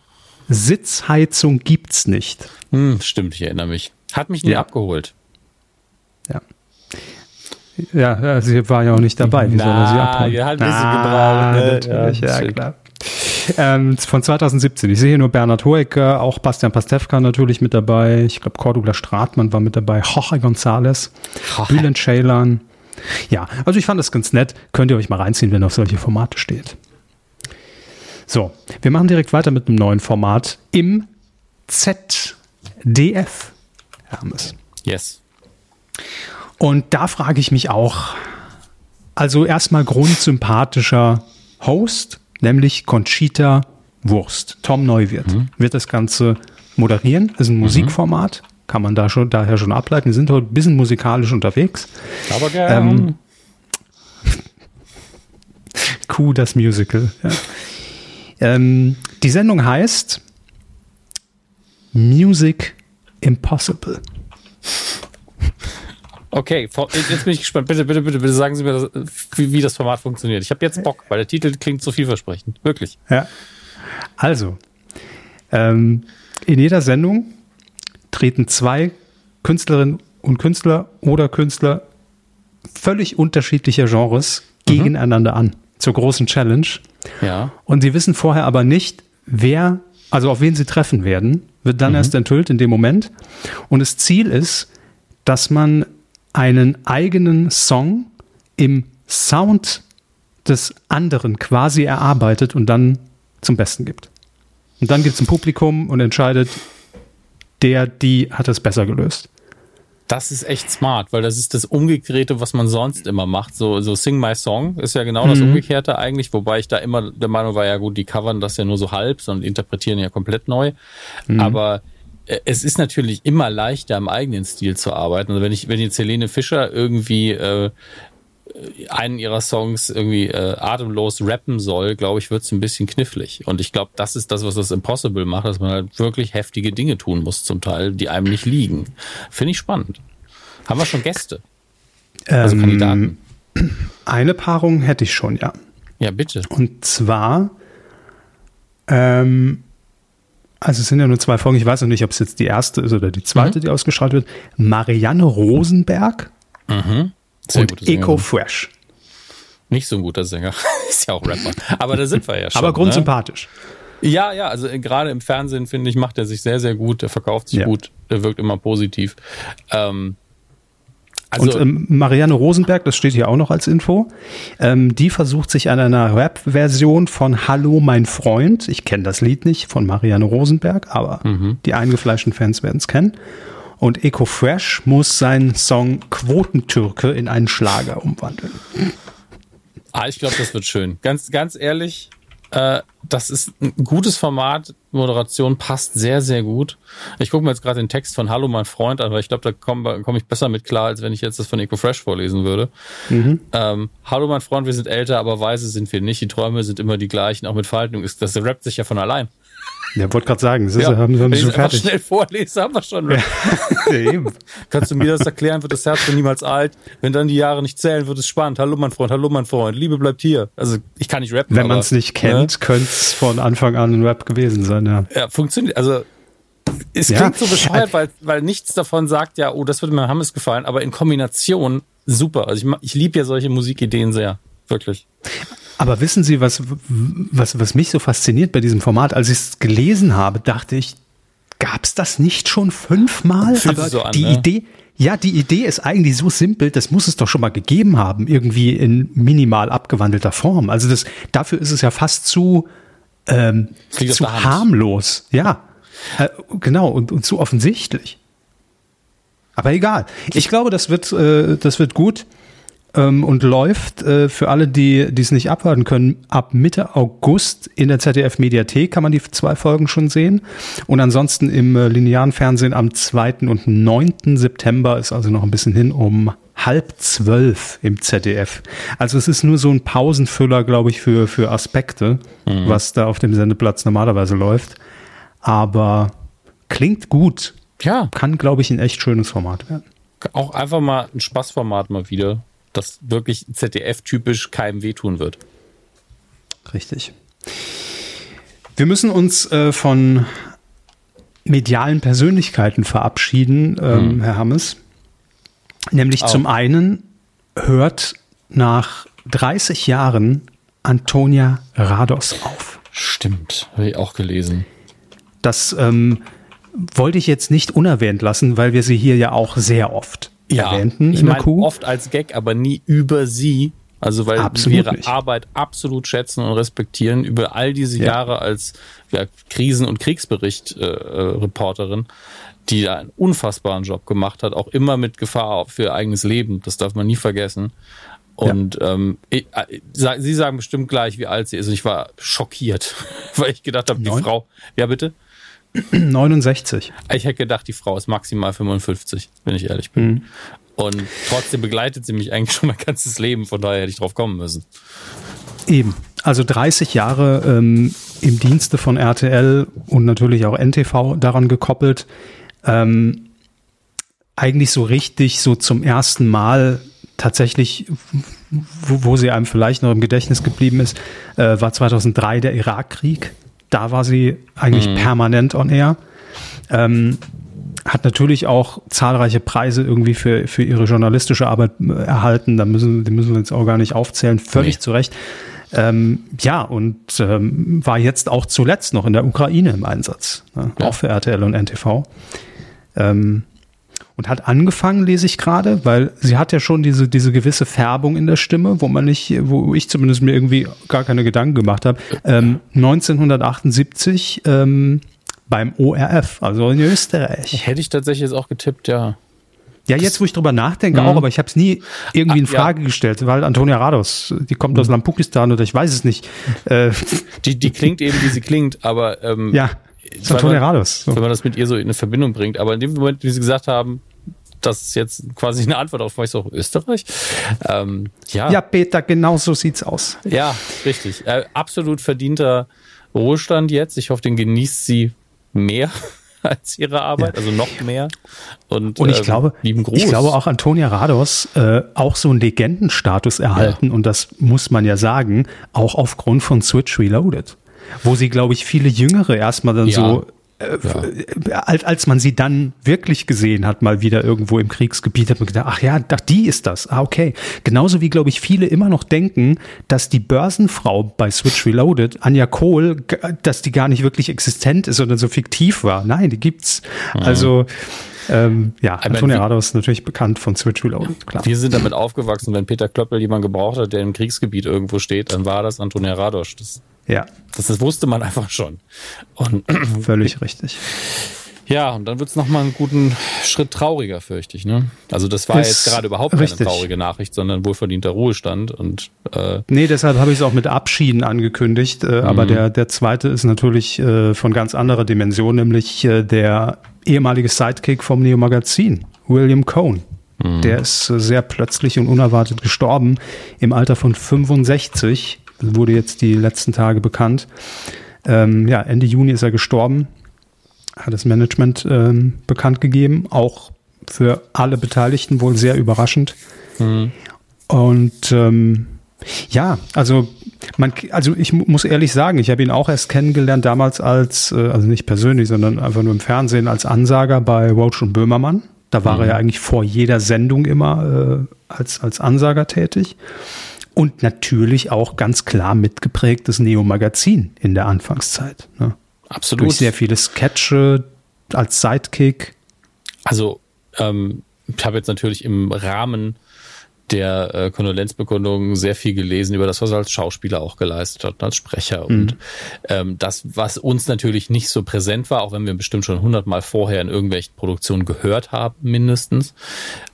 S2: Sitzheizung gibt's nicht.
S3: Hm, stimmt, ich erinnere mich. Hat mich nie ja. abgeholt.
S2: Ja. Ja, sie war ja auch nicht dabei. Wie Na, soll er sie abholen?
S3: Ja, halt ein bisschen ah, gebraucht.
S2: Ne? Natürlich, ja, ja klar. Ähm, von 2017. Ich sehe hier nur Bernhard Hoeker, auch Bastian Pastewka natürlich mit dabei. Ich glaube, Cordula Stratmann war mit dabei. Jorge González, Bülent Ceylan. Ja, also ich fand das ganz nett. Könnt ihr euch mal reinziehen, wenn auf solche Formate steht. So, wir machen direkt weiter mit einem neuen Format im ZDF. Hermes.
S3: Yes.
S2: Und da frage ich mich auch, also erstmal grundsympathischer Host, nämlich Conchita Wurst. Tom Neuwirth mhm. wird das Ganze moderieren. Das ist ein mhm. Musikformat, kann man da schon, daher schon ableiten. Wir sind heute ein bisschen musikalisch unterwegs.
S3: Aber gerne. Ähm,
S2: Q, das Musical. Ja. Ähm, die Sendung heißt Music Impossible.
S3: Okay, jetzt bin ich gespannt. Bitte, bitte, bitte, bitte sagen Sie mir, das, wie, wie, das Format funktioniert. Ich habe jetzt Bock, weil der Titel klingt so vielversprechend. Wirklich.
S2: Ja. Also, ähm, in jeder Sendung treten zwei Künstlerinnen und Künstler oder Künstler völlig unterschiedlicher Genres mhm. gegeneinander an zur großen Challenge.
S3: Ja.
S2: Und sie wissen vorher aber nicht, wer, also auf wen sie treffen werden, wird dann mhm. erst enthüllt in dem Moment. Und das Ziel ist, dass man einen eigenen Song im Sound des anderen quasi erarbeitet und dann zum Besten gibt. Und dann gibt es ein Publikum und entscheidet, der, die hat es besser gelöst.
S3: Das ist echt smart, weil das ist das Umgekehrte, was man sonst immer macht. So, so Sing My Song ist ja genau mhm. das Umgekehrte eigentlich, wobei ich da immer der Meinung war, ja gut, die covern das ja nur so halb, sondern interpretieren ja komplett neu. Mhm. Aber es ist natürlich immer leichter, im eigenen Stil zu arbeiten. Also wenn ich, wenn jetzt Helene Fischer irgendwie äh, einen ihrer Songs irgendwie äh, atemlos rappen soll, glaube ich, wird es ein bisschen knifflig. Und ich glaube, das ist das, was das Impossible macht, dass man halt wirklich heftige Dinge tun muss, zum Teil, die einem nicht liegen. Finde ich spannend. Haben wir schon Gäste?
S2: Also ähm, Kandidaten? Eine Paarung hätte ich schon, ja.
S3: Ja, bitte.
S2: Und zwar ähm, also es sind ja nur zwei Folgen, ich weiß noch nicht, ob es jetzt die erste ist oder die zweite, mhm. die ausgestrahlt wird. Marianne Rosenberg
S3: mhm.
S2: und Eco Fresh.
S3: Nicht so ein guter Sänger, ist ja auch Rapper. Aber da sind wir ja schon.
S2: Aber grundsympathisch.
S3: Ne? Ja, ja, also gerade im Fernsehen, finde ich, macht er sich sehr, sehr gut, er verkauft sich ja. gut, er wirkt immer positiv. Ähm,
S2: also, und ähm, Marianne Rosenberg, das steht hier auch noch als Info, ähm, die versucht sich an einer Rap-Version von Hallo mein Freund, ich kenne das Lied nicht von Marianne Rosenberg, aber mhm. die eingefleischten Fans werden es kennen. Und Eco Fresh muss seinen Song Quotentürke in einen Schlager umwandeln.
S3: Ah, ich glaube, das wird schön. Ganz, ganz ehrlich, äh, das ist ein gutes Format. Moderation passt sehr, sehr gut. Ich gucke mir jetzt gerade den Text von Hallo, mein Freund an, weil ich glaube, da komme komm ich besser mit klar, als wenn ich jetzt das von EcoFresh vorlesen würde. Mhm. Ähm, Hallo, mein Freund, wir sind älter, aber weise sind wir nicht. Die Träume sind immer die gleichen, auch mit Verhaltung. Das rappt sich ja von allein.
S2: Ja, wollte gerade sagen, das ist, ja, haben,
S3: ich schon fertig. schnell vorlese, haben wir schon. Ja. ja, Kannst du mir das erklären, wird das Herz für niemals alt. Wenn dann die Jahre nicht zählen, wird es spannend. Hallo mein Freund, hallo mein Freund, Liebe bleibt hier. Also ich kann nicht rappen.
S2: Wenn man es nicht kennt, ne? könnte es von Anfang an ein Rap gewesen sein, ja.
S3: Ja, funktioniert. Also es klingt so bescheuert, weil, weil nichts davon sagt, ja, oh, das würde mir Hammes gefallen, aber in Kombination super. Also ich, ich liebe ja solche Musikideen sehr. Wirklich.
S2: Aber wissen Sie, was, was, was mich so fasziniert bei diesem Format? Als ich es gelesen habe, dachte ich, gab es das nicht schon fünfmal?
S3: Aber so an,
S2: die
S3: ne?
S2: Idee, ja, die Idee ist eigentlich so simpel, das muss es doch schon mal gegeben haben, irgendwie in minimal abgewandelter Form. Also das, dafür ist es ja fast zu, ähm, zu harmlos. Ja, äh, genau, und, und zu offensichtlich. Aber egal. Ich glaube, das wird, äh, das wird gut ähm, und läuft äh, für alle, die es nicht abwarten können, ab Mitte August in der ZDF-Mediathek kann man die zwei Folgen schon sehen. Und ansonsten im äh, linearen Fernsehen am 2. und 9. September ist also noch ein bisschen hin um halb zwölf im ZDF. Also es ist nur so ein Pausenfüller, glaube ich, für, für Aspekte, mhm. was da auf dem Sendeplatz normalerweise läuft. Aber klingt gut.
S3: Ja.
S2: Kann, glaube ich, ein echt schönes Format werden.
S3: Auch einfach mal ein Spaßformat mal wieder das wirklich ZDF-typisch keinem wehtun wird.
S2: Richtig. Wir müssen uns äh, von medialen Persönlichkeiten verabschieden, ähm, mhm. Herr Hammes. Nämlich Auch. zum einen hört nach 30 Jahren Antonia Rados auf.
S3: Stimmt, habe ich auch gelesen.
S2: Das ähm, wollte ich jetzt nicht unerwähnt lassen, weil wir sie hier ja auch sehr oft ja, erwähnten.
S3: Ich meine oft als Gag, aber nie über sie. Also weil absolut wir ihre nicht. Arbeit absolut schätzen und respektieren über all diese ja. Jahre als ja, Krisen- und Kriegsbericht-Reporterin, äh, die einen unfassbaren Job gemacht hat, auch immer mit Gefahr für ihr eigenes Leben. Das darf man nie vergessen. Und ja. ähm, ich, äh, Sie sagen bestimmt gleich, wie alt sie ist. Und ich war schockiert, weil ich gedacht habe, die? Frau. Ja, bitte?
S2: 69.
S3: Ich hätte gedacht, die Frau ist maximal 55, wenn ich ehrlich bin. Mhm. Und trotzdem begleitet sie mich eigentlich schon mein ganzes Leben, von daher hätte ich drauf kommen müssen.
S2: Eben. Also 30 Jahre ähm, im Dienste von RTL und natürlich auch NTV daran gekoppelt. Ähm, eigentlich so richtig, so zum ersten Mal tatsächlich, wo, wo, sie einem vielleicht noch im Gedächtnis geblieben ist, äh, war 2003 der Irakkrieg. Da war sie eigentlich mhm. permanent on air. Ähm, hat natürlich auch zahlreiche Preise irgendwie für, für ihre journalistische Arbeit äh, erhalten. Da müssen, die müssen wir jetzt auch gar nicht aufzählen. Völlig nee. zu Recht. Ähm, ja, und ähm, war jetzt auch zuletzt noch in der Ukraine im Einsatz. Ne? Ja. Auch für RTL und NTV. Ähm, und hat angefangen, lese ich gerade, weil sie hat ja schon diese, diese gewisse Färbung in der Stimme, wo man nicht, wo ich zumindest mir irgendwie gar keine Gedanken gemacht habe. Ähm, 1978 ähm, beim ORF, also in Österreich.
S3: Hätte ich tatsächlich jetzt auch getippt, ja.
S2: Ja, jetzt, wo ich drüber nachdenke, mhm. auch, aber ich habe es nie irgendwie in Frage ja. gestellt, weil Antonia Rados, die kommt aus mhm. Lampukistan oder ich weiß es nicht.
S3: Äh, die, die klingt eben, wie sie klingt, aber ähm,
S2: ja, Antonia Rados.
S3: So. Wenn man das mit ihr so in eine Verbindung bringt. Aber in dem Moment, wie sie gesagt haben, das ist jetzt quasi eine Antwort auf euch so Österreich.
S2: Ähm, ja. ja, Peter, genau so sieht's aus.
S3: Ja, richtig. Äh, absolut verdienter Ruhestand jetzt. Ich hoffe, den genießt sie mehr als ihre Arbeit, ja. also noch mehr.
S2: Und, und ich ähm, glaube, ich glaube auch Antonia Rados äh, auch so einen Legendenstatus erhalten ja. und das muss man ja sagen, auch aufgrund von Switch Reloaded, wo sie glaube ich viele Jüngere erstmal dann ja. so ja. als, als man sie dann wirklich gesehen hat, mal wieder irgendwo im Kriegsgebiet, hat man gedacht, ach ja, die ist das. Ah, okay. Genauso wie, glaube ich, viele immer noch denken, dass die Börsenfrau bei Switch Reloaded, Anja Kohl, dass die gar nicht wirklich existent ist, sondern so fiktiv war. Nein, die gibt's. Mhm. Also, ähm, ja, Antonia Rados ist natürlich bekannt von Switch Reloaded,
S3: klar. Wir sind damit aufgewachsen, wenn Peter Klöppel jemanden gebraucht hat, der im Kriegsgebiet irgendwo steht, dann war das Antonia Rados. Das
S2: ja.
S3: Das, das wusste man einfach schon.
S2: Und Völlig richtig.
S3: Ja, und dann wird es nochmal einen guten Schritt trauriger, fürchte ich. Ne? Also das war ist jetzt gerade überhaupt keine richtig. traurige Nachricht, sondern wohlverdienter Ruhestand. Und,
S2: äh nee, deshalb habe ich es auch mit Abschieden angekündigt. Äh, mhm. Aber der, der zweite ist natürlich äh, von ganz anderer Dimension, nämlich äh, der ehemalige Sidekick vom Neo Magazin, William Cohn. Mhm. Der ist äh, sehr plötzlich und unerwartet gestorben im Alter von 65 wurde jetzt die letzten Tage bekannt. Ähm, ja, Ende Juni ist er gestorben, hat das Management ähm, bekannt gegeben, auch für alle Beteiligten wohl sehr überraschend. Mhm. Und ähm, ja, also man, also ich muss ehrlich sagen, ich habe ihn auch erst kennengelernt damals als, äh, also nicht persönlich, sondern einfach nur im Fernsehen als Ansager bei Roach und Böhmermann. Da war mhm. er ja eigentlich vor jeder Sendung immer äh, als, als Ansager tätig und natürlich auch ganz klar mitgeprägtes Neo-Magazin in der Anfangszeit. Ne?
S3: Absolut.
S2: Durch sehr viele Sketche als Sidekick.
S3: Also ähm, ich habe jetzt natürlich im Rahmen der äh, Kondolenzbekundung sehr viel gelesen über das, was er als Schauspieler auch geleistet hat, als Sprecher. Mhm. Und ähm, das, was uns natürlich nicht so präsent war, auch wenn wir bestimmt schon hundertmal vorher in irgendwelchen Produktionen gehört haben, mindestens.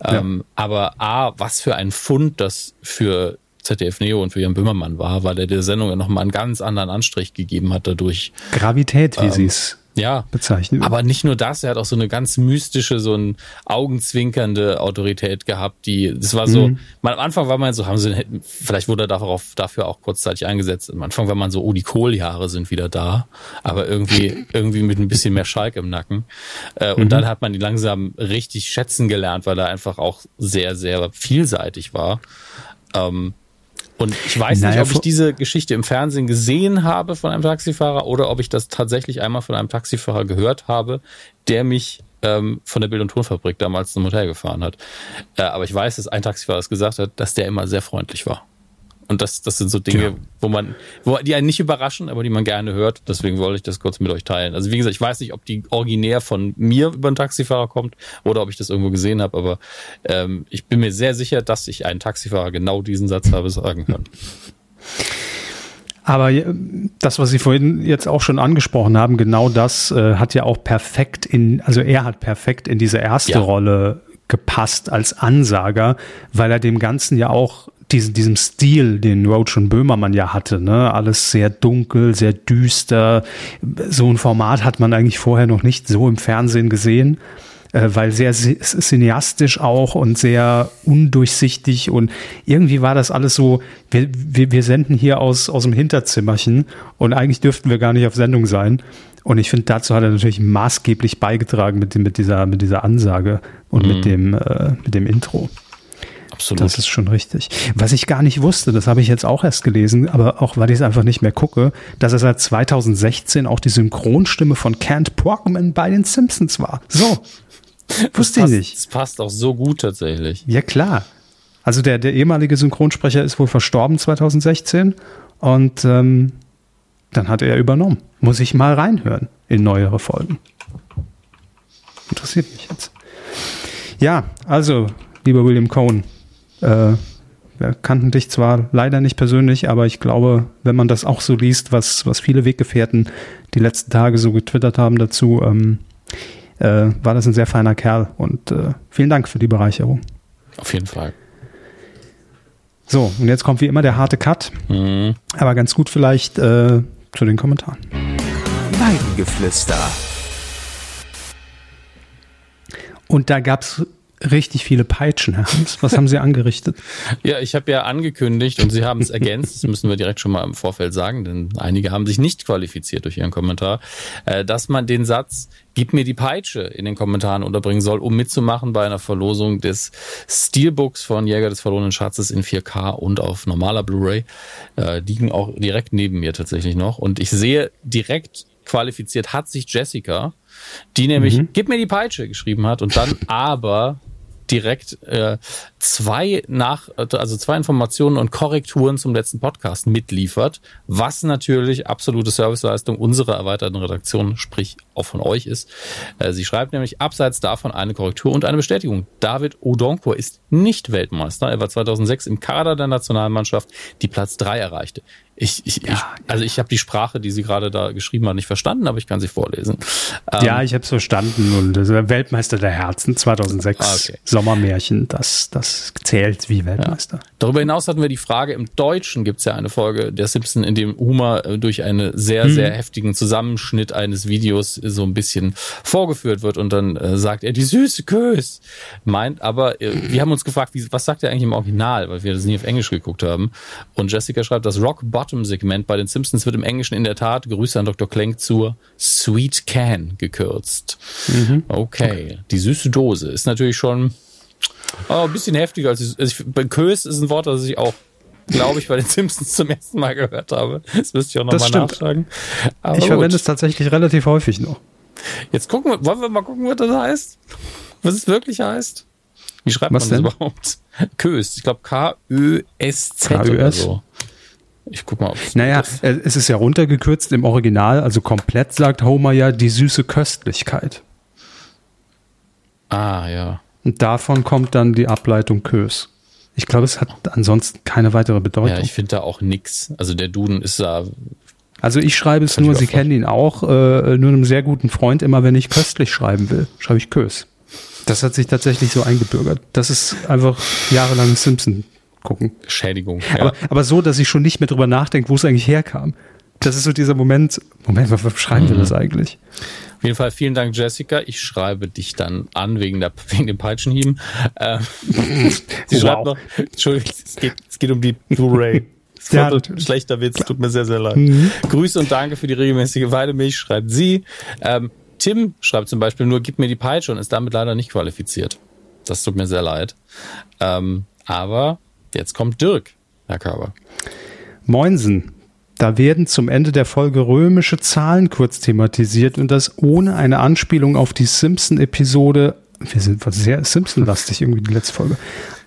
S3: Ähm, ja. Aber A, was für ein Fund das für ZDF Neo und für Jan Böhmermann war, weil er der Sendung ja nochmal einen ganz anderen Anstrich gegeben hat dadurch.
S2: Gravität, wie ähm, sie es
S3: ja, bezeichnen. Aber nicht nur das, er hat auch so eine ganz mystische, so ein augenzwinkernde Autorität gehabt, die, das war so, mhm. man, am Anfang war man so, haben sie, vielleicht wurde er darauf, dafür auch kurzzeitig eingesetzt. Am Anfang war man so, oh, die Kohljahre sind wieder da, aber irgendwie, irgendwie mit ein bisschen mehr Schalk im Nacken. Äh, und mhm. dann hat man die langsam richtig schätzen gelernt, weil er einfach auch sehr, sehr vielseitig war. Ähm, und ich weiß naja, nicht, ob ich diese Geschichte im Fernsehen gesehen habe von einem Taxifahrer oder ob ich das tatsächlich einmal von einem Taxifahrer gehört habe, der mich ähm, von der Bild- und Tonfabrik damals zum Hotel gefahren hat. Äh, aber ich weiß, dass ein Taxifahrer es gesagt hat, dass der immer sehr freundlich war. Und das, das sind so Dinge, ja. wo man, wo, die einen nicht überraschen, aber die man gerne hört. Deswegen wollte ich das kurz mit euch teilen. Also wie gesagt, ich weiß nicht, ob die originär von mir über einen Taxifahrer kommt oder ob ich das irgendwo gesehen habe, aber ähm, ich bin mir sehr sicher, dass ich einen Taxifahrer genau diesen Satz habe sagen können.
S2: Aber äh, das, was Sie vorhin jetzt auch schon angesprochen haben, genau das äh, hat ja auch perfekt in, also er hat perfekt in diese erste ja. Rolle gepasst als Ansager, weil er dem Ganzen ja auch diesen, diesem Stil, den Roach und Böhmermann ja hatte, ne? Alles sehr dunkel, sehr düster. So ein Format hat man eigentlich vorher noch nicht so im Fernsehen gesehen, äh, weil sehr cineastisch auch und sehr undurchsichtig und irgendwie war das alles so, wir, wir, wir senden hier aus, aus dem Hinterzimmerchen und eigentlich dürften wir gar nicht auf Sendung sein. Und ich finde, dazu hat er natürlich maßgeblich beigetragen mit, dem, mit, dieser, mit dieser Ansage und mhm. mit, dem, äh, mit dem Intro. Absolut. Das ist schon richtig. Was ich gar nicht wusste, das habe ich jetzt auch erst gelesen, aber auch weil ich es einfach nicht mehr gucke, dass er seit 2016 auch die Synchronstimme von Kent Brockman bei den Simpsons war. So. Wusste
S3: ich
S2: nicht.
S3: Das passt auch so gut tatsächlich.
S2: Ja, klar. Also der, der ehemalige Synchronsprecher ist wohl verstorben 2016 und ähm, dann hat er übernommen. Muss ich mal reinhören in neuere Folgen. Interessiert mich jetzt. Ja, also, lieber William Cohn, äh, wir kannten dich zwar leider nicht persönlich, aber ich glaube, wenn man das auch so liest, was, was viele Weggefährten die letzten Tage so getwittert haben dazu, ähm, äh, war das ein sehr feiner Kerl und äh, vielen Dank für die Bereicherung.
S3: Auf jeden Fall.
S2: So, und jetzt kommt wie immer der harte Cut, mhm. aber ganz gut vielleicht äh, zu den Kommentaren.
S1: Weidengeflüster.
S2: Und da gab es richtig viele Peitschen. Was haben Sie angerichtet?
S3: Ja, ich habe ja angekündigt und Sie haben es ergänzt, das müssen wir direkt schon mal im Vorfeld sagen, denn einige haben sich nicht qualifiziert durch Ihren Kommentar, äh, dass man den Satz Gib mir die Peitsche in den Kommentaren unterbringen soll, um mitzumachen bei einer Verlosung des Steelbooks von Jäger des verlorenen Schatzes in 4K und auf normaler Blu-ray. Äh, die liegen auch direkt neben mir tatsächlich noch. Und ich sehe direkt qualifiziert hat sich Jessica, die nämlich mhm. Gib mir die Peitsche geschrieben hat und dann aber direkt äh, zwei nach, also zwei Informationen und Korrekturen zum letzten Podcast mitliefert, was natürlich absolute Serviceleistung unserer erweiterten Redaktion, sprich auch von euch ist. Äh, sie schreibt nämlich abseits davon eine Korrektur und eine Bestätigung. David Odonkor ist nicht Weltmeister. Er war 2006 im Kader der Nationalmannschaft, die Platz drei erreichte. Ich, ich, ja, ich also ich habe die Sprache, die sie gerade da geschrieben hat, nicht verstanden, aber ich kann sie vorlesen.
S2: Ja, ähm, ich habe es verstanden und Weltmeister der Herzen 2006 ah, okay. Sommermärchen, das das zählt wie Weltmeister. Ja.
S3: Darüber hinaus hatten wir die Frage, im Deutschen gibt es ja eine Folge der Simpson, in dem Humor äh, durch einen sehr hm. sehr heftigen Zusammenschnitt eines Videos so ein bisschen vorgeführt wird und dann äh, sagt er die süße Kös meint, aber äh, wir haben uns gefragt, wie, was sagt er eigentlich im Original, weil wir das nie auf Englisch geguckt haben und Jessica schreibt, das Rock Bottom Bottom-Segment bei den Simpsons wird im Englischen in der Tat, Grüße an Dr. Klenk, zur Sweet Can gekürzt. Mhm. Okay. okay. Die süße Dose ist natürlich schon oh, ein bisschen heftiger als ich, also ich, Kös ist ein Wort, das ich auch glaube ich, bei den Simpsons zum ersten Mal gehört habe. Das müsste ich auch nochmal nachfragen.
S2: Aber ich verwende es tatsächlich relativ häufig noch.
S3: Jetzt gucken wir, wollen wir mal gucken, was das heißt? Was es wirklich heißt? Wie schreibt was man das überhaupt? Kös. Ich glaube K-Ö-S-Z oder so.
S2: Ich guck mal, ob. Naja, äh, es ist ja runtergekürzt im Original, also komplett sagt Homer ja die süße Köstlichkeit.
S3: Ah, ja.
S2: Und davon kommt dann die Ableitung Kös. Ich glaube, es hat ansonsten keine weitere Bedeutung. Ja,
S3: ich finde da auch nix. Also der Duden ist da.
S2: Also ich schreibe es nur, Sie kennen ihn auch, äh, nur einem sehr guten Freund, immer wenn ich köstlich schreiben will, schreibe ich Kös. Das hat sich tatsächlich so eingebürgert. Das ist einfach jahrelang Simpson gucken.
S3: Schädigung.
S2: Ja. Aber, aber so, dass ich schon nicht mehr drüber nachdenke, wo es eigentlich herkam. das ist so dieser Moment, Moment, was beschreiben mhm. wir das eigentlich?
S3: Auf jeden Fall vielen Dank, Jessica. Ich schreibe dich dann an wegen, der, wegen dem Peitschenhieben. Ähm, sie wow. schreibt noch, Entschuldigung, es geht, es geht um die Blu-ray. Ja, schlechter Witz, tut mir sehr, sehr leid. Mhm. Grüße und danke für die regelmäßige Weidemilch, schreibt sie. Ähm, Tim schreibt zum Beispiel nur, gib mir die Peitsche und ist damit leider nicht qualifiziert. Das tut mir sehr leid. Ähm, aber jetzt kommt Dirk, Herr Körber.
S2: Moinsen. Da werden zum Ende der Folge römische Zahlen kurz thematisiert und das ohne eine Anspielung auf die Simpson-Episode. Wir sind sehr Simpson-lastig irgendwie die letzte Folge.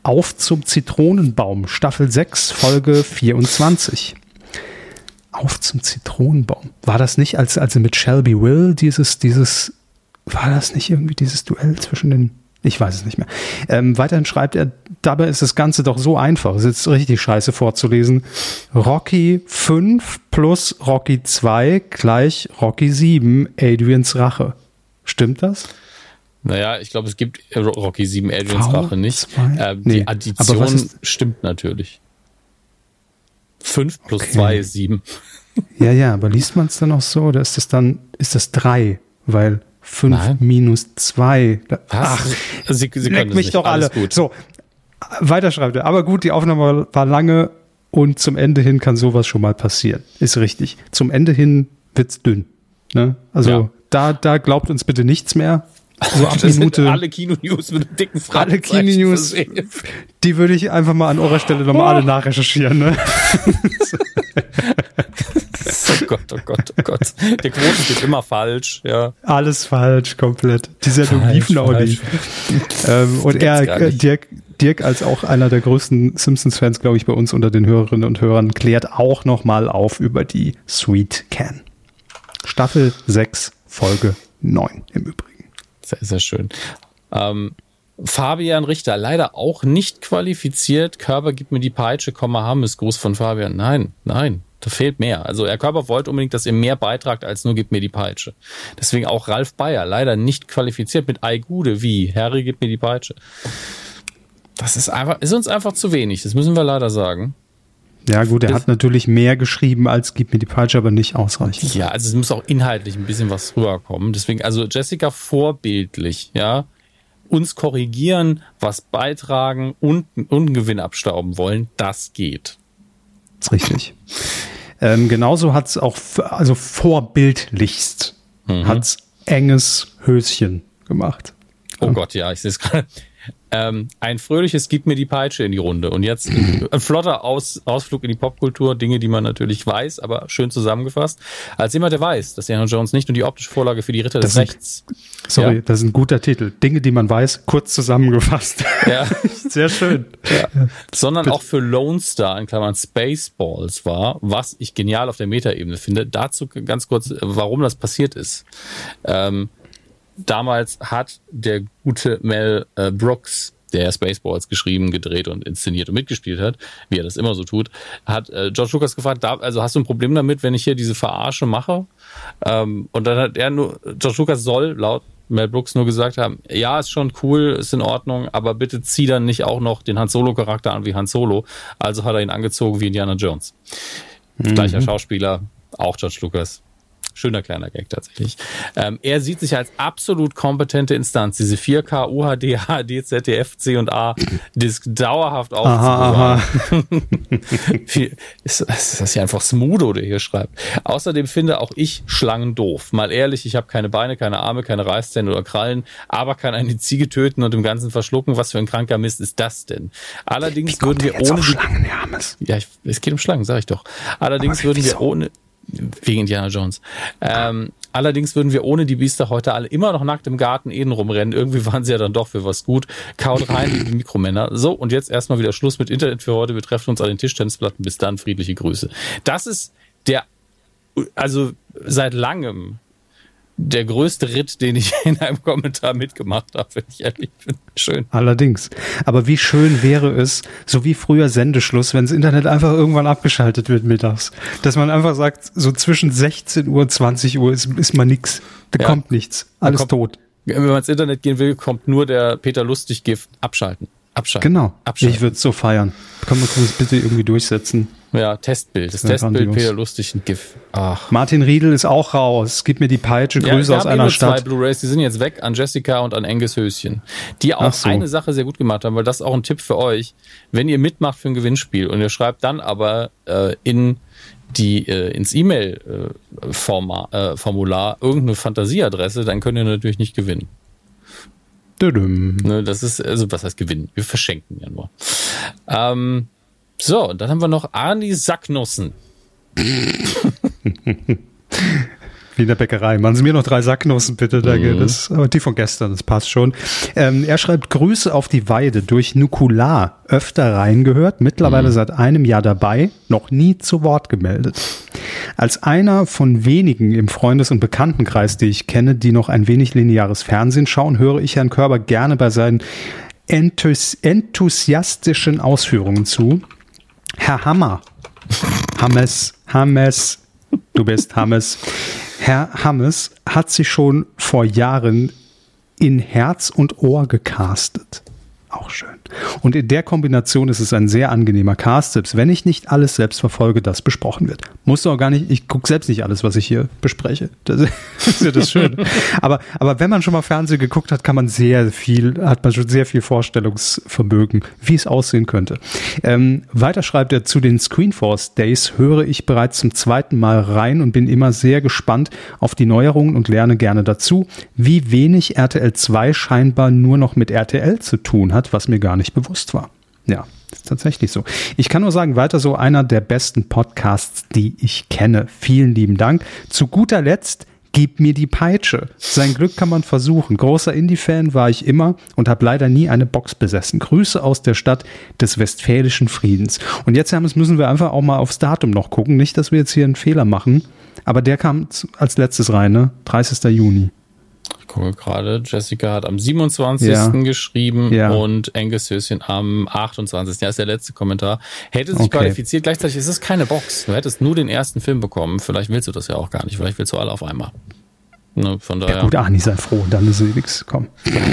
S2: Auf zum Zitronenbaum, Staffel 6, Folge 24. Auf zum Zitronenbaum. War das nicht, als, als mit Shelby Will dieses, dieses, war das nicht irgendwie dieses Duell zwischen den ich weiß es nicht mehr. Ähm, weiterhin schreibt er, dabei ist das Ganze doch so einfach. Es ist richtig scheiße vorzulesen. Rocky 5 plus Rocky 2 gleich Rocky 7, Adrians Rache. Stimmt das?
S3: Naja, ich glaube, es gibt Rocky 7 Adrians v Rache nicht. Nee, die Addition stimmt natürlich. 5 plus okay. 2 ist 7.
S2: Ja, ja, aber liest man es dann auch so oder ist das dann, ist das 3? Weil 5 Nein. minus 2. Ach, Sie, Sie leck mich doch alle. Gut. So, weiter schreibt er. Aber gut, die Aufnahme war lange und zum Ende hin kann sowas schon mal passieren. Ist richtig. Zum Ende hin wird's dünn. Ne? Also ja. da, da glaubt uns bitte nichts mehr.
S3: So ab das Minute. alle Kino-News mit einem dicken
S2: Alle Kino-News, die würde ich einfach mal an eurer Stelle nochmal alle nachrecherchieren. Ne?
S3: oh Gott, oh Gott, oh Gott. Der Quote steht immer falsch, ja.
S2: Alles falsch, komplett. Die Sendung lief noch nicht. Ähm, und er, Dirk, Dirk als auch einer der größten Simpsons-Fans, glaube ich, bei uns unter den Hörerinnen und Hörern, klärt auch nochmal auf über die Sweet Can. Staffel 6, Folge 9 im Übrigen.
S3: Sehr, sehr schön. Ähm, Fabian Richter, leider auch nicht qualifiziert. Körper gibt mir die Peitsche, Komma Hammes. Gruß von Fabian. Nein, nein, da fehlt mehr. Also Herr Körper wollte unbedingt, dass ihr mehr beitragt als nur gibt mir die Peitsche. Deswegen auch Ralf Bayer, leider nicht qualifiziert mit Gude wie Harry gibt mir die Peitsche. Das ist einfach, ist uns einfach zu wenig. Das müssen wir leider sagen.
S2: Ja, gut, er hat natürlich mehr geschrieben als Gib mir die Peitsche, aber nicht ausreichend.
S3: Ja, also es muss auch inhaltlich ein bisschen was rüberkommen. Deswegen, also Jessica vorbildlich, ja. Uns korrigieren, was beitragen und, und einen Gewinn abstauben wollen, das geht.
S2: Das ist richtig. Ähm, genauso hat es auch, also vorbildlichst, mhm. hat enges Höschen gemacht.
S3: Oh. Gott, ja, ich sehe es gerade. Ähm, ein fröhliches Gib mir die Peitsche in die Runde. Und jetzt ein flotter Aus, Ausflug in die Popkultur, Dinge, die man natürlich weiß, aber schön zusammengefasst. Als jemand, der weiß, dass Indiana Jones nicht nur die optische Vorlage für die Ritter das des sind, Rechts.
S2: Sorry, ja. das ist ein guter Titel. Dinge, die man weiß, kurz zusammengefasst. Ja. Sehr schön.
S3: Ja. Sondern Bitte. auch für Lone Star, in Klammern Spaceballs war, was ich genial auf der Metaebene finde. Dazu ganz kurz, warum das passiert ist. Ähm, damals hat der gute Mel äh, Brooks, der Spaceballs geschrieben, gedreht und inszeniert und mitgespielt hat, wie er das immer so tut, hat äh, George Lucas gefragt, da, also hast du ein Problem damit, wenn ich hier diese Verarsche mache? Ähm, und dann hat er nur, George Lucas soll laut Mel Brooks nur gesagt haben, ja, ist schon cool, ist in Ordnung, aber bitte zieh dann nicht auch noch den Han Solo Charakter an wie Han Solo. Also hat er ihn angezogen wie Indiana Jones. Mhm. Gleicher Schauspieler, auch George Lucas. Schöner kleiner Gag tatsächlich. Ähm, er sieht sich als absolut kompetente Instanz, diese 4K UHD, HD, ZDF, C und A Disk dauerhaft aufzubewahren. ist, ist das hier einfach Smudo, der hier schreibt. Außerdem finde auch ich Schlangen doof. Mal ehrlich, ich habe keine Beine, keine Arme, keine Reißzähne oder Krallen, aber kann eine Ziege töten und im Ganzen verschlucken. Was für ein kranker Mist ist das denn? Allerdings würden wir ohne
S2: Schlangen,
S3: ja, ich, es geht um Schlangen, sag ich doch. Allerdings würden wir ohne Wegen Indiana Jones. Ähm, allerdings würden wir ohne die Biester heute alle immer noch nackt im Garten Eden rumrennen. Irgendwie waren sie ja dann doch für was gut. Kaut rein, liebe Mikromänner. So, und jetzt erstmal wieder Schluss mit Internet für heute. Wir treffen uns an den Tischtennisplatten. Bis dann, friedliche Grüße. Das ist der, also seit langem der größte Ritt, den ich in einem Kommentar mitgemacht habe, wenn ich ehrlich bin. Schön.
S2: Allerdings. Aber wie schön wäre es, so wie früher Sendeschluss, wenn das Internet einfach irgendwann abgeschaltet wird mittags. Dass man einfach sagt, so zwischen 16 Uhr und 20 Uhr ist, ist mal nix. Da ja. kommt nichts. Alles kommt, tot.
S3: Wenn man ins Internet gehen will, kommt nur der Peter Lustig-Gift abschalten. Abschalten.
S2: Genau. Abschalten. Ich würde es so feiern. Kann man es bitte irgendwie durchsetzen?
S3: Ja, Testbild. Das ja, Testbild Peter Lustig ein GIF.
S2: Ach. Martin Riedel ist auch raus. Gib mir die Peitsche. Grüße ja, aus einer Stadt.
S3: zwei Blu-rays, die sind jetzt weg an Jessica und an Angus Höschen. Die auch so. eine Sache sehr gut gemacht haben, weil das ist auch ein Tipp für euch. Wenn ihr mitmacht für ein Gewinnspiel und ihr schreibt dann aber äh, in die äh, ins E-Mail-Formular äh, irgendeine Fantasieadresse, dann könnt ihr natürlich nicht gewinnen. Ne, das ist, also was heißt gewinnen? Wir verschenken ja nur. Ähm, so, dann haben wir noch Arni Sacknussen.
S2: Wie in der Bäckerei. Machen Sie mir noch drei Sacknussen, bitte. Danke. Mhm. Das, aber die von gestern, das passt schon. Ähm, er schreibt Grüße auf die Weide durch Nukular. Öfter reingehört, mittlerweile mhm. seit einem Jahr dabei, noch nie zu Wort gemeldet. Als einer von wenigen im Freundes- und Bekanntenkreis, die ich kenne, die noch ein wenig lineares Fernsehen schauen, höre ich Herrn Körber gerne bei seinen enthusiastischen Ausführungen zu. Herr Hammer, Hammes, Hammes, du bist Hammes. Herr Hammes hat sich schon vor Jahren in Herz und Ohr gecastet. Auch schön. Und in der Kombination ist es ein sehr angenehmer Cast, selbst wenn ich nicht alles selbst verfolge, das besprochen wird. Muss auch gar nicht, ich gucke selbst nicht alles, was ich hier bespreche. Das ist ja das Schöne. aber, aber wenn man schon mal Fernsehen geguckt hat, kann man sehr viel, hat man schon sehr viel Vorstellungsvermögen, wie es aussehen könnte. Ähm, weiter schreibt er zu den Screenforce Days, höre ich bereits zum zweiten Mal rein und bin immer sehr gespannt auf die Neuerungen und lerne gerne dazu, wie wenig RTL 2 scheinbar nur noch mit RTL zu tun hat hat, was mir gar nicht bewusst war. Ja, ist tatsächlich so. Ich kann nur sagen, weiter so einer der besten Podcasts, die ich kenne. Vielen lieben Dank. Zu guter Letzt, gib mir die Peitsche. Sein Glück kann man versuchen. Großer Indie-Fan war ich immer und habe leider nie eine Box besessen. Grüße aus der Stadt des westfälischen Friedens. Und jetzt müssen wir einfach auch mal aufs Datum noch gucken. Nicht, dass wir jetzt hier einen Fehler machen. Aber der kam als letztes rein, ne? 30. Juni
S3: gucke gerade, Jessica hat am 27. Ja. geschrieben ja. und Angus Höschen am 28. Ja, ist der letzte Kommentar. Hätte sich okay. qualifiziert. Gleichzeitig ist es keine Box. Du hättest nur den ersten Film bekommen. Vielleicht willst du das ja auch gar nicht. Vielleicht willst du alle auf einmal.
S2: Ne, von daher. Ja, gut, Ani, sei froh, dann ist nichts. Komm.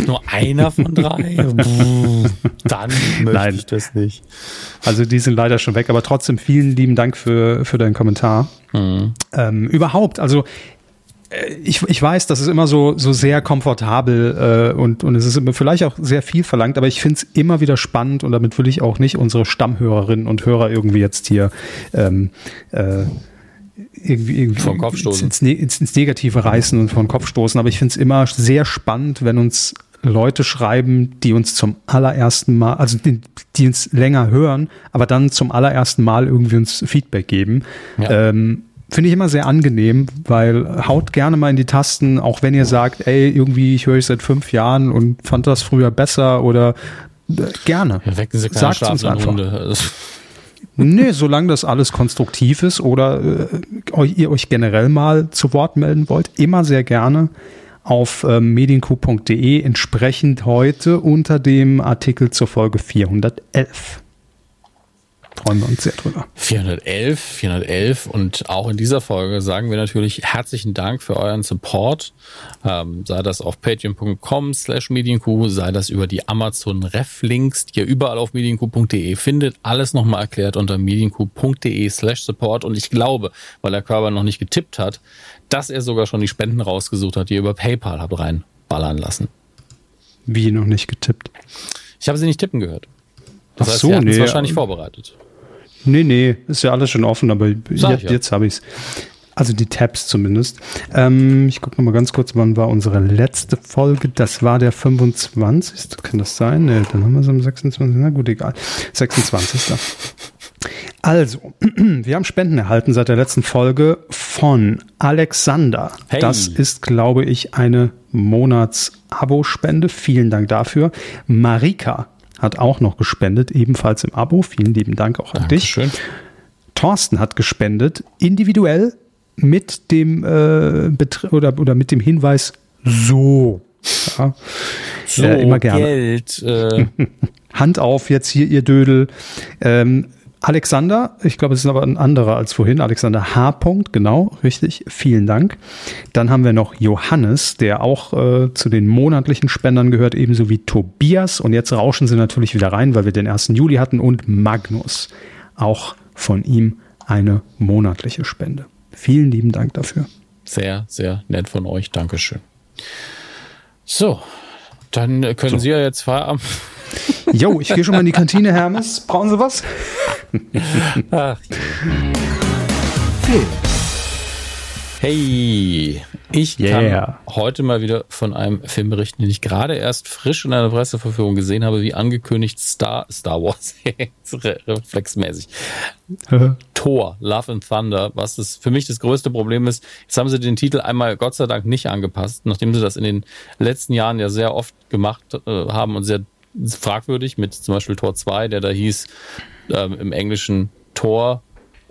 S3: Nur einer von drei? dann möchte Nein. ich das nicht.
S2: Also die sind leider schon weg, aber trotzdem vielen lieben Dank für, für deinen Kommentar. Mhm. Ähm, überhaupt, also ich, ich weiß, das ist immer so, so sehr komfortabel äh, und, und es ist vielleicht auch sehr viel verlangt, aber ich finde es immer wieder spannend und damit will ich auch nicht unsere Stammhörerinnen und Hörer irgendwie jetzt hier ähm, äh, irgendwie, irgendwie
S3: vom Kopf stoßen.
S2: Ins, ins, ins Negative reißen und von Kopf stoßen. Aber ich finde es immer sehr spannend, wenn uns Leute schreiben, die uns zum allerersten Mal, also die, die uns länger hören, aber dann zum allerersten Mal irgendwie uns Feedback geben. Ja. Ähm, Finde ich immer sehr angenehm, weil haut gerne mal in die Tasten, auch wenn ihr sagt, ey, irgendwie, ich höre euch seit fünf Jahren und fand das früher besser oder äh, gerne.
S3: Ja, wecken Sie keine Sagt uns einfach. Hunde.
S2: nee, solange das alles konstruktiv ist oder äh, ihr euch generell mal zu Wort melden wollt, immer sehr gerne auf äh, medienku.de entsprechend heute unter dem Artikel zur Folge 411 freuen wir uns sehr drüber.
S3: 411, 411 und auch in dieser Folge sagen wir natürlich herzlichen Dank für euren Support, ähm, sei das auf patreon.com slash medienku, sei das über die Amazon Ref Links, die ihr überall auf medienku.de findet, alles nochmal erklärt unter medienku.de slash support und ich glaube, weil der Körper noch nicht getippt hat, dass er sogar schon die Spenden rausgesucht hat, die ihr über PayPal habt reinballern lassen.
S2: Wie noch nicht getippt?
S3: Ich habe sie nicht tippen gehört. Das
S2: Ach
S3: heißt,
S2: so,
S3: sie
S2: nee.
S3: wahrscheinlich vorbereitet.
S2: Nee, nee, ist ja alles schon offen, aber jetzt, ja. jetzt habe ich es. Also die Tabs zumindest. Ähm, ich gucke nochmal ganz kurz, wann war unsere letzte Folge? Das war der 25. Kann das sein? Nee, dann haben wir es am 26. Na gut, egal. 26. Also, wir haben Spenden erhalten seit der letzten Folge von Alexander. Hey. Das ist, glaube ich, eine Monats-Abo-Spende. Vielen Dank dafür. Marika hat auch noch gespendet, ebenfalls im Abo. Vielen lieben Dank auch an Dankeschön. dich. Thorsten hat gespendet, individuell mit dem äh, oder, oder mit dem Hinweis so. Ja.
S3: So, äh, immer gerne. Geld. Äh.
S2: Hand auf, jetzt hier, ihr Dödel. Ähm, Alexander, ich glaube, es ist aber ein anderer als vorhin. Alexander H. -Punkt, genau, richtig. Vielen Dank. Dann haben wir noch Johannes, der auch äh, zu den monatlichen Spendern gehört, ebenso wie Tobias. Und jetzt rauschen sie natürlich wieder rein, weil wir den 1. Juli hatten. Und Magnus, auch von ihm eine monatliche Spende. Vielen lieben Dank dafür.
S3: Sehr, sehr nett von euch. Dankeschön. So, dann können so. Sie ja jetzt Feierabend.
S2: Jo, ich gehe schon mal in die Kantine, Hermes. Brauchen Sie was? Ach,
S3: Film. Hey, ich yeah. kann heute mal wieder von einem Film berichten, den ich gerade erst frisch in einer Presseverführung gesehen habe, wie angekündigt Star, Star Wars, reflexmäßig. Thor, Love and Thunder, was das für mich das größte Problem ist. Jetzt haben sie den Titel einmal Gott sei Dank nicht angepasst, nachdem sie das in den letzten Jahren ja sehr oft gemacht äh, haben und sehr fragwürdig mit zum Beispiel Tor 2, der da hieß ähm, im Englischen Tor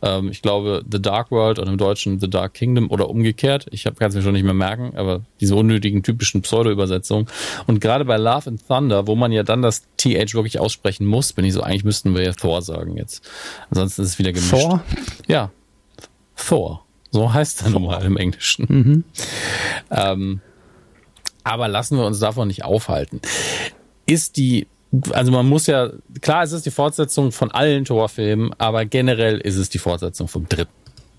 S3: ähm, ich glaube, The Dark World und im Deutschen The Dark Kingdom oder umgekehrt. Ich kann es mir schon nicht mehr merken, aber diese unnötigen typischen Pseudo-Übersetzungen. Und gerade bei Love and Thunder, wo man ja dann das TH wirklich aussprechen muss, bin ich so, eigentlich müssten wir ja Thor sagen jetzt. Ansonsten ist es wieder gemischt. Thor? Ja. Thor. So heißt er nun mal im Englischen. Mhm. Ähm, aber lassen wir uns davon nicht aufhalten. Ist die also man muss ja, klar, es ist die Fortsetzung von allen Torfilmen, aber generell ist es die Fortsetzung vom dritten.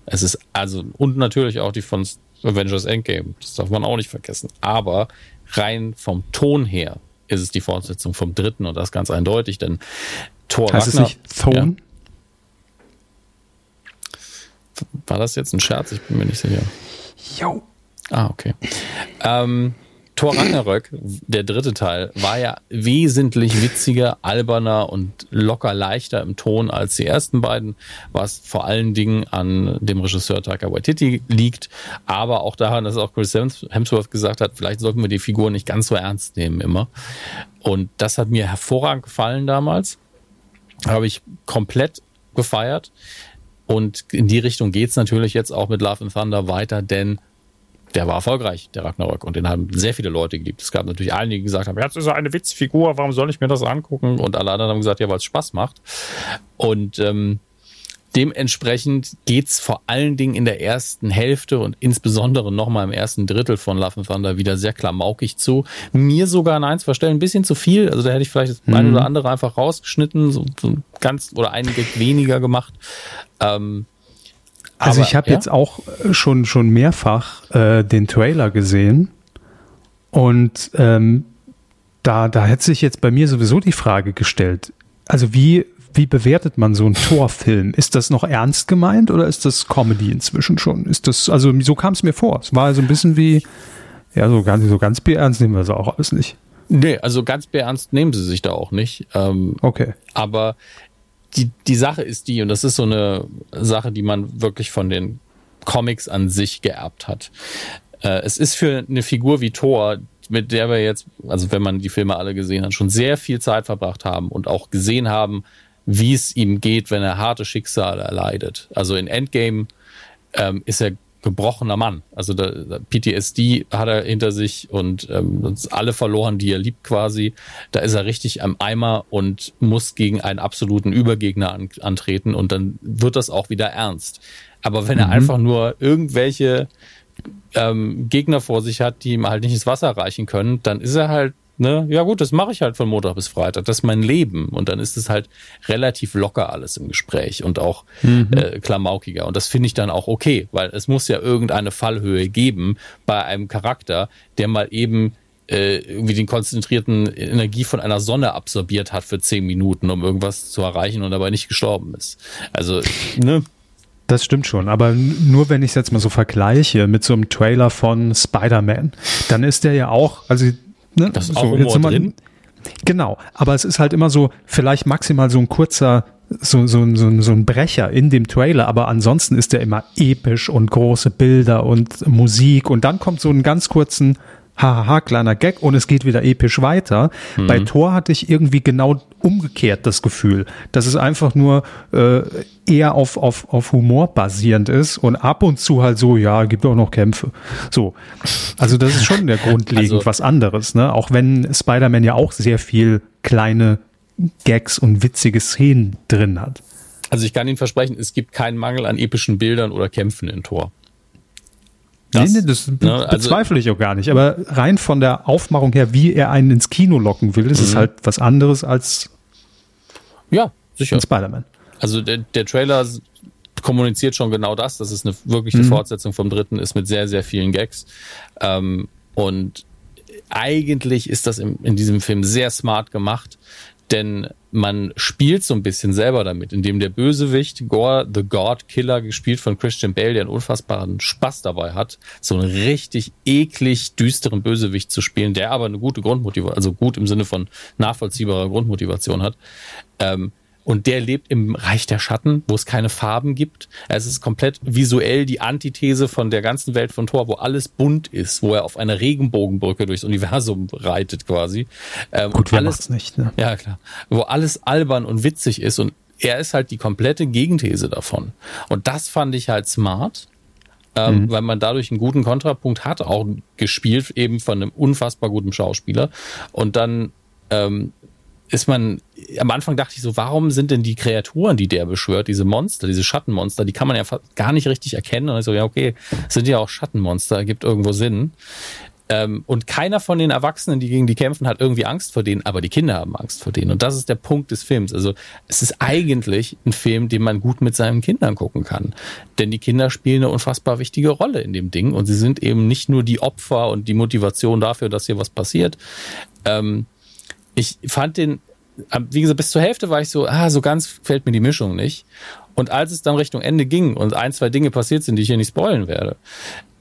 S3: Es ist also, und natürlich auch die von Avengers Endgame. Das darf man auch nicht vergessen. Aber rein vom Ton her ist es die Fortsetzung vom dritten und das ganz eindeutig, denn Thor
S2: heißt Ragnar, es nicht Thone? Ja.
S3: War das jetzt ein Scherz? Ich bin mir nicht sicher.
S2: Jo.
S3: Ah, okay. Ähm, Thor Ragnarök, der dritte Teil, war ja wesentlich witziger, alberner und locker leichter im Ton als die ersten beiden, was vor allen Dingen an dem Regisseur Taika Waititi liegt, aber auch daran, dass auch Chris Hemsworth gesagt hat, vielleicht sollten wir die Figur nicht ganz so ernst nehmen immer. Und das hat mir hervorragend gefallen damals. Habe ich komplett gefeiert. Und in die Richtung geht's natürlich jetzt auch mit Love and Thunder weiter, denn der war erfolgreich, der Ragnarök. Und den haben sehr viele Leute geliebt. Es gab natürlich einige, die gesagt haben, jetzt ist er eine Witzfigur, warum soll ich mir das angucken? Und alle anderen haben gesagt, ja, weil es Spaß macht. Und ähm, dementsprechend geht's vor allen Dingen in der ersten Hälfte und insbesondere nochmal im ersten Drittel von Love and Thunder wieder sehr klamaukig zu. Mir sogar an eins verstellen ein bisschen zu viel. Also da hätte ich vielleicht das mhm. ein oder andere einfach rausgeschnitten, so, so ganz oder einige weniger gemacht. Ähm,
S2: also ich habe ja? jetzt auch schon schon mehrfach äh, den Trailer gesehen und ähm, da da hätte sich jetzt bei mir sowieso die Frage gestellt. Also wie wie bewertet man so einen Torfilm? Ist das noch ernst gemeint oder ist das Comedy inzwischen schon? Ist das also so kam es mir vor. Es war so ein bisschen wie ja so ganz so ganz ernst nehmen wir es auch alles nicht.
S3: Nee, also ganz beernst nehmen sie sich da auch nicht. Ähm,
S2: okay.
S3: Aber die, die Sache ist die, und das ist so eine Sache, die man wirklich von den Comics an sich geerbt hat. Äh, es ist für eine Figur wie Thor, mit der wir jetzt, also wenn man die Filme alle gesehen hat, schon sehr viel Zeit verbracht haben und auch gesehen haben, wie es ihm geht, wenn er harte Schicksale erleidet. Also in Endgame ähm, ist er gebrochener Mann. Also der, PTSD hat er hinter sich und ähm, alle verloren, die er liebt quasi. Da ist er richtig am Eimer und muss gegen einen absoluten Übergegner an, antreten und dann wird das auch wieder ernst. Aber wenn er mhm. einfach nur irgendwelche ähm, Gegner vor sich hat, die ihm halt nicht ins Wasser reichen können, dann ist er halt ne, ja gut, das mache ich halt von Montag bis Freitag. Das ist mein Leben. Und dann ist es halt relativ locker alles im Gespräch und auch mhm. äh, klamaukiger. Und das finde ich dann auch okay, weil es muss ja irgendeine Fallhöhe geben bei einem Charakter, der mal eben äh, irgendwie den konzentrierten Energie von einer Sonne absorbiert hat für zehn Minuten, um irgendwas zu erreichen und dabei nicht gestorben ist. Also, ne?
S2: Das stimmt schon, aber nur wenn ich es jetzt mal so vergleiche mit so einem Trailer von Spider-Man, dann ist der ja auch, also
S3: Ne? Das ist auch so, Humor mal, drin.
S2: Genau, aber es ist halt immer so, vielleicht maximal so ein kurzer, so, so, so, so ein Brecher in dem Trailer, aber ansonsten ist der immer episch und große Bilder und Musik und dann kommt so ein ganz kurzen hahaha, kleiner Gag und es geht wieder episch weiter. Mhm. Bei Thor hatte ich irgendwie genau umgekehrt das Gefühl, dass es einfach nur äh, eher auf, auf, auf Humor basierend ist und ab und zu halt so, ja, gibt auch noch Kämpfe. So. Also das ist schon der grundlegend also, was anderes, ne? Auch wenn Spider-Man ja auch sehr viel kleine Gags und witzige Szenen drin hat.
S3: Also ich kann Ihnen versprechen, es gibt keinen Mangel an epischen Bildern oder Kämpfen in Tor.
S2: Das, nee, nee, das ne, also, bezweifle ich auch gar nicht. Aber rein von der Aufmachung her, wie er einen ins Kino locken will, ist es mhm. halt was anderes als
S3: ja, sicher.
S2: Spider-Man.
S3: Also der, der Trailer kommuniziert schon genau das, dass es eine wirkliche mhm. Fortsetzung vom dritten ist mit sehr, sehr vielen Gags. Ähm, und eigentlich ist das in, in diesem Film sehr smart gemacht, denn man spielt so ein bisschen selber damit, indem der Bösewicht Gore the God Killer, gespielt von Christian Bale, der einen unfassbaren Spaß dabei hat, so einen richtig eklig düsteren Bösewicht zu spielen, der aber eine gute Grundmotivation, also gut im Sinne von nachvollziehbarer Grundmotivation hat. Ähm, und der lebt im Reich der Schatten, wo es keine Farben gibt. Es ist komplett visuell die Antithese von der ganzen Welt von Thor, wo alles bunt ist, wo er auf einer Regenbogenbrücke durchs Universum reitet quasi.
S2: Ähm, Gut, wer alles nicht, ne?
S3: Ja, klar. Wo alles albern und witzig ist und er ist halt die komplette Gegenthese davon. Und das fand ich halt smart. Ähm, mhm. weil man dadurch einen guten Kontrapunkt hat, auch gespielt eben von einem unfassbar guten Schauspieler. Und dann ähm, ist man, am Anfang dachte ich so, warum sind denn die Kreaturen, die der beschwört, diese Monster, diese Schattenmonster, die kann man ja gar nicht richtig erkennen. Und ich so, ja, okay, sind ja auch Schattenmonster, ergibt irgendwo Sinn. Ähm, und keiner von den Erwachsenen, die gegen die kämpfen, hat irgendwie Angst vor denen, aber die Kinder haben Angst vor denen. Und das ist der Punkt des Films. Also es ist eigentlich ein Film, den man gut mit seinen Kindern gucken kann. Denn die Kinder spielen eine unfassbar wichtige Rolle in dem Ding. Und sie sind eben nicht nur die Opfer und die Motivation dafür, dass hier was passiert. Ähm, ich fand den, wie gesagt, bis zur Hälfte war ich so, ah, so ganz fällt mir die Mischung nicht. Und als es dann Richtung Ende ging und ein, zwei Dinge passiert sind, die ich hier nicht spoilen werde,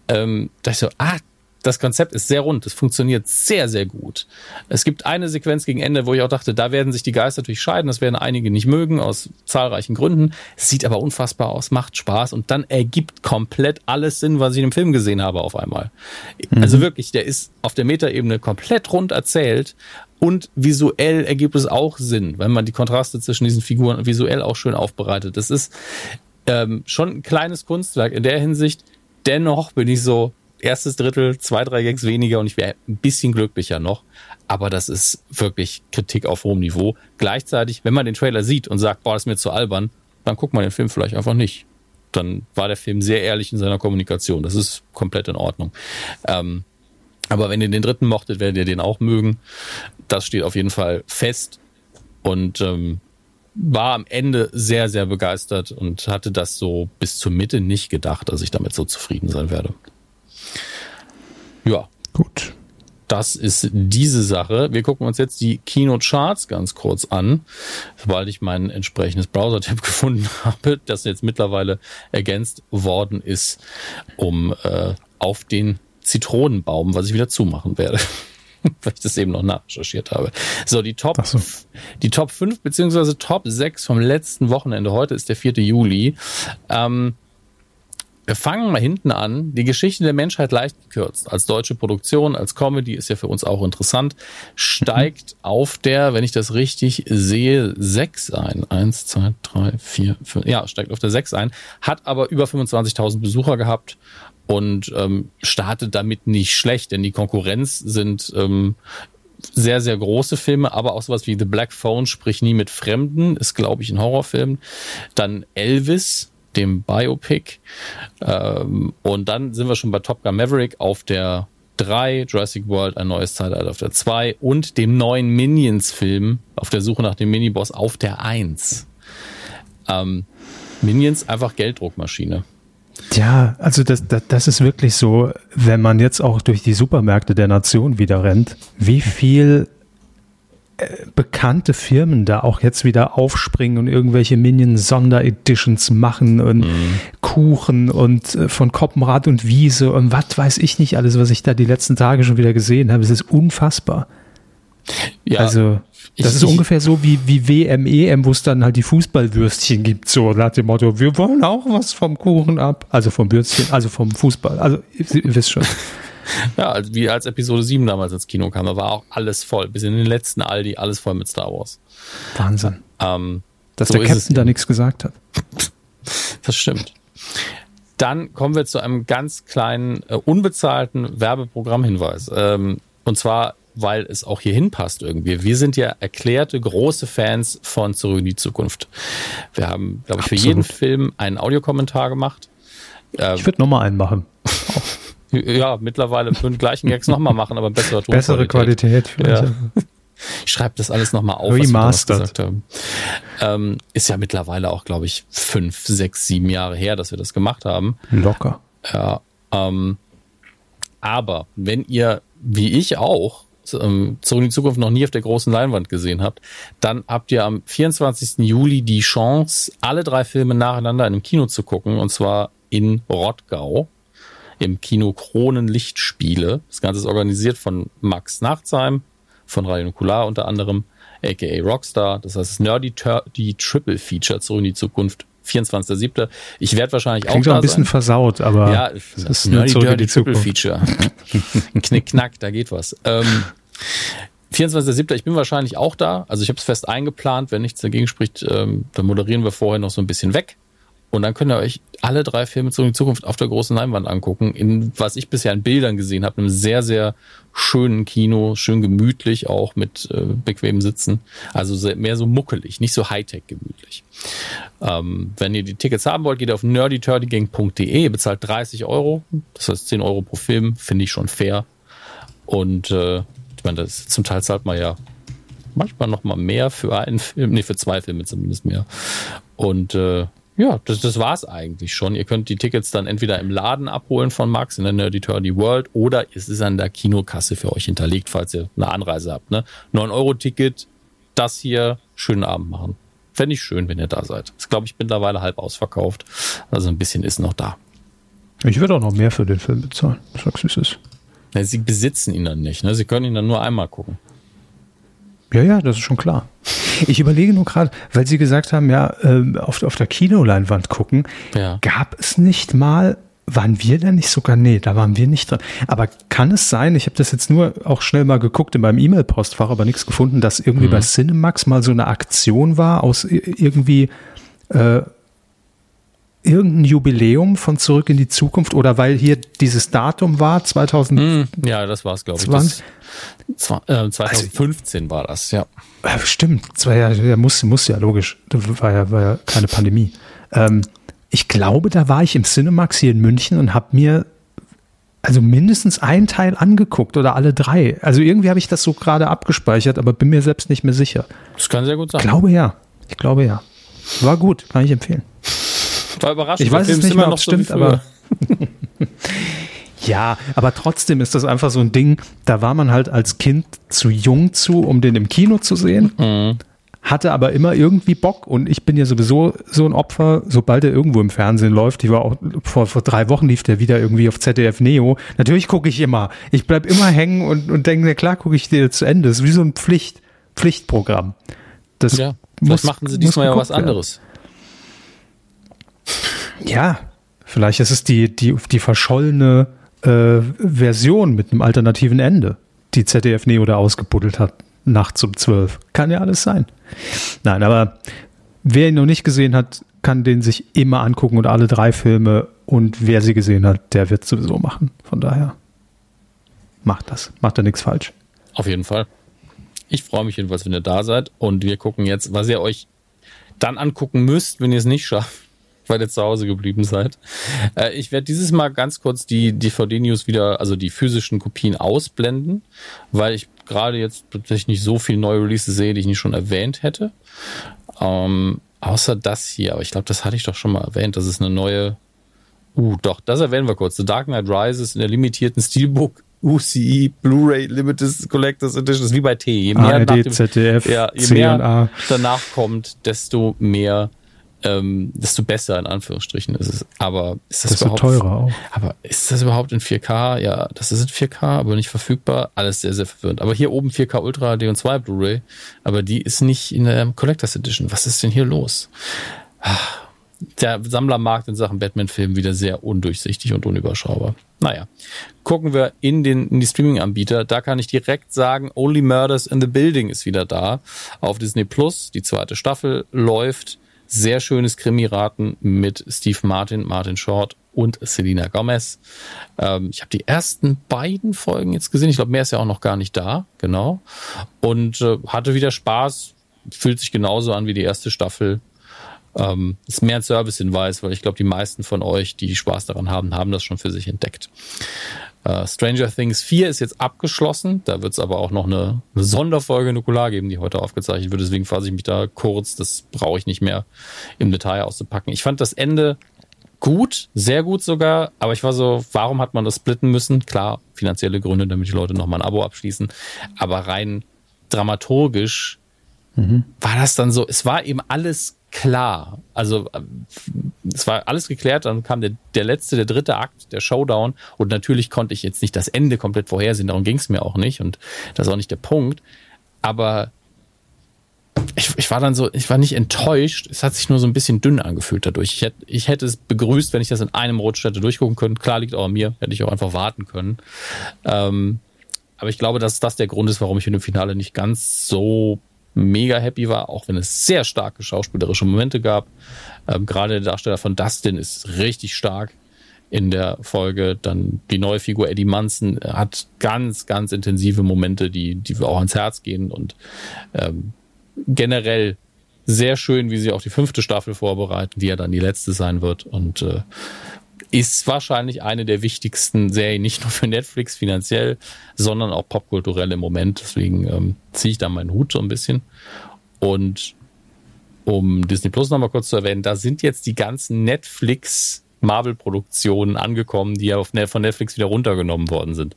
S3: ähm, dachte ich so, ah, das Konzept ist sehr rund, es funktioniert sehr, sehr gut. Es gibt eine Sequenz gegen Ende, wo ich auch dachte, da werden sich die Geister natürlich scheiden, das werden einige nicht mögen, aus zahlreichen Gründen. Es sieht aber unfassbar aus, macht Spaß und dann ergibt komplett alles Sinn, was ich im Film gesehen habe auf einmal. Mhm. Also wirklich, der ist auf der Metaebene komplett rund erzählt und visuell ergibt es auch Sinn, wenn man die Kontraste zwischen diesen Figuren visuell auch schön aufbereitet. Das ist ähm, schon ein kleines Kunstwerk in der Hinsicht. Dennoch bin ich so, erstes Drittel, zwei, drei Gags weniger und ich wäre ein bisschen glücklicher noch. Aber das ist wirklich Kritik auf hohem Niveau. Gleichzeitig, wenn man den Trailer sieht und sagt, boah, das ist mir zu albern, dann guckt man den Film vielleicht einfach nicht. Dann war der Film sehr ehrlich in seiner Kommunikation. Das ist komplett in Ordnung. Ähm, aber wenn ihr den dritten mochtet, werdet ihr den auch mögen. Das steht auf jeden Fall fest. Und ähm, war am Ende sehr, sehr begeistert und hatte das so bis zur Mitte nicht gedacht, dass ich damit so zufrieden sein werde. Ja.
S2: Gut.
S3: Das ist diese Sache. Wir gucken uns jetzt die Kinocharts ganz kurz an, sobald ich mein entsprechendes Browser-Tab gefunden habe, das jetzt mittlerweile ergänzt worden ist, um äh, auf den Zitronenbaum, was ich wieder zumachen werde. weil ich das eben noch nachrecherchiert habe. So, die Top, so. die Top 5 beziehungsweise Top 6 vom letzten Wochenende. Heute ist der 4. Juli. Ähm, wir fangen mal hinten an. Die Geschichte der Menschheit leicht gekürzt. Als deutsche Produktion, als Comedy ist ja für uns auch interessant. Steigt mhm. auf der, wenn ich das richtig sehe, 6 ein. Eins, zwei, drei, vier, fünf. Ja, steigt auf der 6 ein. Hat aber über 25.000 Besucher gehabt und ähm, startet damit nicht schlecht, denn die Konkurrenz sind ähm, sehr, sehr große Filme, aber auch sowas wie The Black Phone, sprich nie mit Fremden, ist, glaube ich, ein Horrorfilm. Dann Elvis, dem Biopic. Ähm, und dann sind wir schon bei Top Gun Maverick auf der 3, Jurassic World, ein neues Zeitalter auf der 2 und dem neuen Minions-Film auf der Suche nach dem Miniboss auf der 1. Ähm, Minions einfach Gelddruckmaschine.
S2: Ja, also das, das, das ist wirklich so, wenn man jetzt auch durch die Supermärkte der Nation wieder rennt, wie viel bekannte Firmen da auch jetzt wieder aufspringen und irgendwelche Minion-Sondereditions machen und mhm. Kuchen und äh, von Koppenrad und Wiese und was weiß ich nicht alles, was ich da die letzten Tage schon wieder gesehen habe. Es ist unfassbar. Ja, also, das ich, ist ungefähr so wie, wie WM, EM, wo es dann halt die Fußballwürstchen gibt, so nach dem Motto, wir wollen auch was vom Kuchen ab. Also vom Würstchen, also vom Fußball. Also, ihr wisst schon.
S3: Ja, also wie als Episode 7 damals ins Kino kam, da war auch alles voll. Bis in den letzten Aldi, alles voll mit Star Wars.
S2: Wahnsinn. Ähm, Dass so der Captain da nichts gesagt hat.
S3: Das stimmt. Dann kommen wir zu einem ganz kleinen, äh, unbezahlten Werbeprogrammhinweis. Ähm, und zwar, weil es auch hier hinpasst irgendwie. Wir sind ja erklärte große Fans von Zurück in die Zukunft. Wir haben, glaube ich, für jeden Film einen Audiokommentar gemacht.
S2: Ähm, ich würde nochmal einen machen.
S3: Ja, mittlerweile für den gleichen Gags nochmal machen, aber bessere
S2: Bessere Qualität.
S3: Ja. Ich schreibe das alles nochmal auf,
S2: Remastered. was wir gesagt
S3: haben. Ähm, ist ja mittlerweile auch, glaube ich, fünf, sechs, sieben Jahre her, dass wir das gemacht haben.
S2: Locker.
S3: Ja, ähm, aber wenn ihr, wie ich auch, ähm, zurück in die Zukunft noch nie auf der großen Leinwand gesehen habt, dann habt ihr am 24. Juli die Chance, alle drei Filme nacheinander in einem Kino zu gucken, und zwar in Rottgau im Kino Kronenlichtspiele. Das Ganze ist organisiert von Max Nachtsheim, von Radio Nukular unter anderem, aka Rockstar. Das heißt, Nerdy die Triple Feature zurück in die Zukunft 24.07. Ich werde wahrscheinlich
S2: Klingt auch
S3: Klingt
S2: ein bisschen sein. versaut, aber
S3: ja, das ist Nerdy Dirty Triple Feature. Knick, knack, da geht was. Ähm, 24.07. Ich bin wahrscheinlich auch da. Also ich habe es fest eingeplant. Wenn nichts dagegen spricht, ähm, dann moderieren wir vorher noch so ein bisschen weg. Und dann könnt ihr euch alle drei Filme zurück in die Zukunft auf der großen Leinwand angucken. In was ich bisher in Bildern gesehen habe, einem sehr, sehr schönen Kino, schön gemütlich auch mit äh, bequemen Sitzen. Also mehr so muckelig, nicht so Hightech gemütlich. Ähm, wenn ihr die Tickets haben wollt, geht auf nerdyturdygang.de, bezahlt 30 Euro. Das heißt 10 Euro pro Film, finde ich schon fair. Und äh, ich meine, das zum Teil zahlt man ja manchmal noch mal mehr für einen Film, nee, für zwei Filme zumindest mehr. Und äh, ja, das, das war's eigentlich schon. Ihr könnt die Tickets dann entweder im Laden abholen von Max in der Nerdy Turdy World oder es ist an der Kinokasse für euch hinterlegt, falls ihr eine Anreise habt. Ne? 9-Euro-Ticket, das hier, schönen Abend machen. Fände ich schön, wenn ihr da seid. Das glaube ich mittlerweile halb ausverkauft. Also ein bisschen ist noch da.
S2: Ich würde auch noch mehr für den Film bezahlen. Sag's, wie es ist.
S3: Sie besitzen ihn dann nicht. Ne? Sie können ihn dann nur einmal gucken.
S2: Ja, ja, das ist schon klar. Ich überlege nur gerade, weil Sie gesagt haben, ja, äh, auf, auf der Kinoleinwand gucken, ja. gab es nicht mal, waren wir da nicht sogar, nee, da waren wir nicht dran. Aber kann es sein, ich habe das jetzt nur auch schnell mal geguckt in meinem E-Mail-Postfach, aber nichts gefunden, dass irgendwie mhm. bei Cinemax mal so eine Aktion war aus irgendwie äh, irgendein Jubiläum von Zurück in die Zukunft oder weil hier dieses Datum war, 2000? Hm,
S3: ja, das war es, glaube ich. Das, äh, 2015 also, war das, ja.
S2: Stimmt, das war ja, ja muss, muss ja logisch. Das war ja, war ja keine Pandemie. Ähm, ich glaube, da war ich im Cinemax hier in München und habe mir also mindestens einen Teil angeguckt oder alle drei. Also irgendwie habe ich das so gerade abgespeichert, aber bin mir selbst nicht mehr sicher.
S3: Das kann sehr gut sein.
S2: Ich glaube ja. Ich glaube ja. War gut, kann ich empfehlen.
S3: War überrascht.
S2: Ich weiß es nicht mehr, ob es stimmt, aber. ja, aber trotzdem ist das einfach so ein Ding, da war man halt als Kind zu jung zu, um den im Kino zu sehen. Mhm. Hatte aber immer irgendwie Bock und ich bin ja sowieso so ein Opfer, sobald er irgendwo im Fernsehen läuft. Ich war auch vor, vor drei Wochen lief der wieder irgendwie auf ZDF Neo. Natürlich gucke ich immer. Ich bleib immer hängen und, und denke, na klar gucke ich dir zu Ende. Das ist wie so ein Pflicht, Pflichtprogramm.
S3: Das ja, muss, machen sie diesmal ja was anderes. Werden.
S2: Ja, vielleicht ist es die, die, die verschollene äh, Version mit einem alternativen Ende, die ZDF Neo da ausgebuddelt hat, nachts um zwölf. Kann ja alles sein. Nein, aber wer ihn noch nicht gesehen hat, kann den sich immer angucken und alle drei Filme. Und wer sie gesehen hat, der wird sowieso machen. Von daher macht das. Macht da nichts falsch.
S3: Auf jeden Fall. Ich freue mich jedenfalls, wenn ihr da seid. Und wir gucken jetzt, was ihr euch dann angucken müsst, wenn ihr es nicht schafft weil ihr zu Hause geblieben seid. Äh, ich werde dieses Mal ganz kurz die DVD-News wieder, also die physischen Kopien ausblenden, weil ich gerade jetzt tatsächlich nicht so viel neue Releases sehe, die ich nicht schon erwähnt hätte. Ähm, außer das hier, aber ich glaube, das hatte ich doch schon mal erwähnt. Das ist eine neue. Uh, doch, das erwähnen wir kurz. The Dark Knight Rises in der limitierten Steelbook UCI Blu-ray Limited Collectors Edition. Das ist wie bei T.
S2: Je mehr, ARD, dem, ZDF,
S3: ja, je mehr danach kommt, desto mehr ähm, desto besser in Anführungsstrichen ist es. Aber ist das
S2: desto
S3: überhaupt
S2: teurer auch.
S3: Aber ist das überhaupt in 4K? Ja, das ist in 4K, aber nicht verfügbar. Alles sehr, sehr verwirrend. Aber hier oben 4K Ultra HD2 Blu-ray, aber die ist nicht in der Collectors Edition. Was ist denn hier los? Der Sammlermarkt in Sachen Batman-Filmen wieder sehr undurchsichtig und unüberschaubar. Naja, gucken wir in, den, in die Streaming-Anbieter. Da kann ich direkt sagen, Only Murders in the Building ist wieder da. Auf Disney Plus. Die zweite Staffel läuft. Sehr schönes Krimi-Raten mit Steve Martin, Martin Short und Selina Gomez. Ähm, ich habe die ersten beiden Folgen jetzt gesehen. Ich glaube, mehr ist ja auch noch gar nicht da, genau. Und äh, hatte wieder Spaß. Fühlt sich genauso an wie die erste Staffel. Ähm, ist mehr ein Service-Hinweis, weil ich glaube, die meisten von euch, die Spaß daran haben, haben das schon für sich entdeckt. Uh, Stranger Things 4 ist jetzt abgeschlossen. Da wird es aber auch noch eine, eine Sonderfolge Nukular geben, die heute aufgezeichnet wird. Deswegen fasse ich mich da kurz. Das brauche ich nicht mehr im Detail auszupacken. Ich fand das Ende gut, sehr gut sogar. Aber ich war so, warum hat man das splitten müssen? Klar, finanzielle Gründe, damit die Leute nochmal ein Abo abschließen. Aber rein dramaturgisch mhm. war das dann so, es war eben alles klar. Also äh, es war alles geklärt, dann kam der, der letzte, der dritte Akt, der Showdown und natürlich konnte ich jetzt nicht das Ende komplett vorhersehen, darum ging es mir auch nicht und das ist auch nicht der Punkt. Aber ich, ich war dann so, ich war nicht enttäuscht, es hat sich nur so ein bisschen dünn angefühlt dadurch. Ich hätte, ich hätte es begrüßt, wenn ich das in einem Rutsch hätte durchgucken können. Klar liegt auch an mir, hätte ich auch einfach warten können. Ähm, aber ich glaube, dass das der Grund ist, warum ich in dem Finale nicht ganz so mega happy war, auch wenn es sehr starke schauspielerische Momente gab. Ähm, gerade der Darsteller von Dustin ist richtig stark in der Folge. Dann die neue Figur Eddie Munson hat ganz, ganz intensive Momente, die, die auch ans Herz gehen und ähm, generell sehr schön, wie sie auch die fünfte Staffel vorbereiten, die ja dann die letzte sein wird. Und äh, ist wahrscheinlich eine der wichtigsten Serien, nicht nur für Netflix finanziell, sondern auch popkulturell im Moment. Deswegen ähm, ziehe ich da meinen Hut so ein bisschen. Und um Disney Plus nochmal kurz zu erwähnen, da sind jetzt die ganzen Netflix Marvel-Produktionen angekommen, die ja von Netflix wieder runtergenommen worden sind.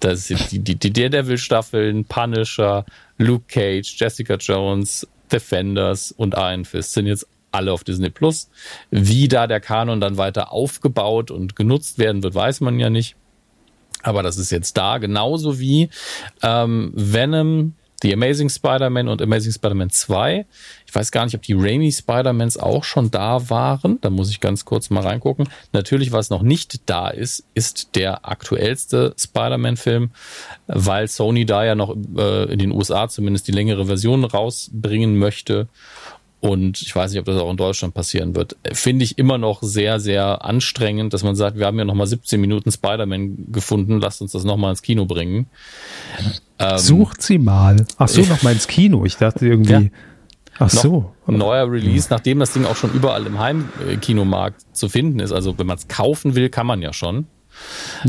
S3: Das sind die, die, die Daredevil-Staffeln, Punisher, Luke Cage, Jessica Jones, Defenders und Iron Fist sind jetzt alle auf Disney Plus. Wie da der Kanon dann weiter aufgebaut und genutzt werden wird, weiß man ja nicht. Aber das ist jetzt da, genauso wie ähm, Venom, The Amazing Spider-Man und Amazing Spider-Man 2. Ich weiß gar nicht, ob die Raimi Spider-Mans auch schon da waren. Da muss ich ganz kurz mal reingucken. Natürlich, was noch nicht da ist, ist der aktuellste Spider-Man-Film, weil Sony da ja noch äh, in den USA zumindest die längere Version rausbringen möchte. Und ich weiß nicht, ob das auch in Deutschland passieren wird. Finde ich immer noch sehr, sehr anstrengend, dass man sagt, wir haben ja nochmal 17 Minuten Spider-Man gefunden, lasst uns das nochmal ins Kino bringen.
S2: Ähm, Sucht sie mal. Ach so, nochmal ins Kino. Ich dachte irgendwie. Ja. Ach so.
S3: Neuer Release, nachdem das Ding auch schon überall im Heimkinomarkt zu finden ist. Also wenn man es kaufen will, kann man ja schon.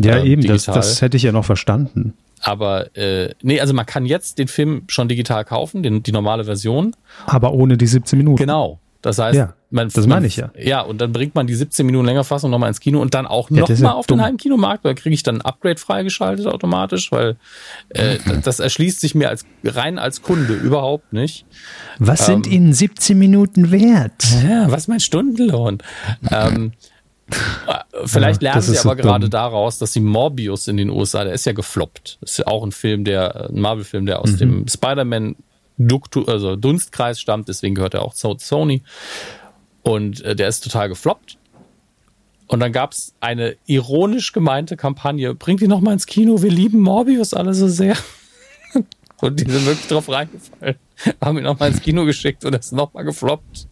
S2: Ja, ähm, eben, das, das hätte ich ja noch verstanden.
S3: Aber äh, nee, also man kann jetzt den Film schon digital kaufen, den, die normale Version.
S2: Aber ohne die 17 Minuten.
S3: Genau. Das heißt,
S2: ja, man, das meine ich ja.
S3: Ja, und dann bringt man die 17 Minuten länger Fassung nochmal ins Kino und dann auch ja, nochmal ja auf dumm. den Heimkinomarkt, da kriege ich dann ein Upgrade freigeschaltet automatisch, weil äh, das erschließt sich mir als rein als Kunde überhaupt nicht.
S2: Was ähm, sind Ihnen 17 Minuten wert?
S3: Ja, was mein Stundenlohn? ähm, Vielleicht lernen sie aber so gerade daraus, dass sie Morbius in den USA, der ist ja gefloppt. Das ist ja auch ein Film, der, ein Marvel-Film, der aus mhm. dem Spider-Man also Dunstkreis stammt, deswegen gehört er auch zu Sony. Und äh, der ist total gefloppt. Und dann gab es eine ironisch gemeinte Kampagne, bringt ihn nochmal ins Kino, wir lieben Morbius alle so sehr. und die sind wirklich drauf reingefallen, haben ihn nochmal ins Kino geschickt und er ist nochmal gefloppt.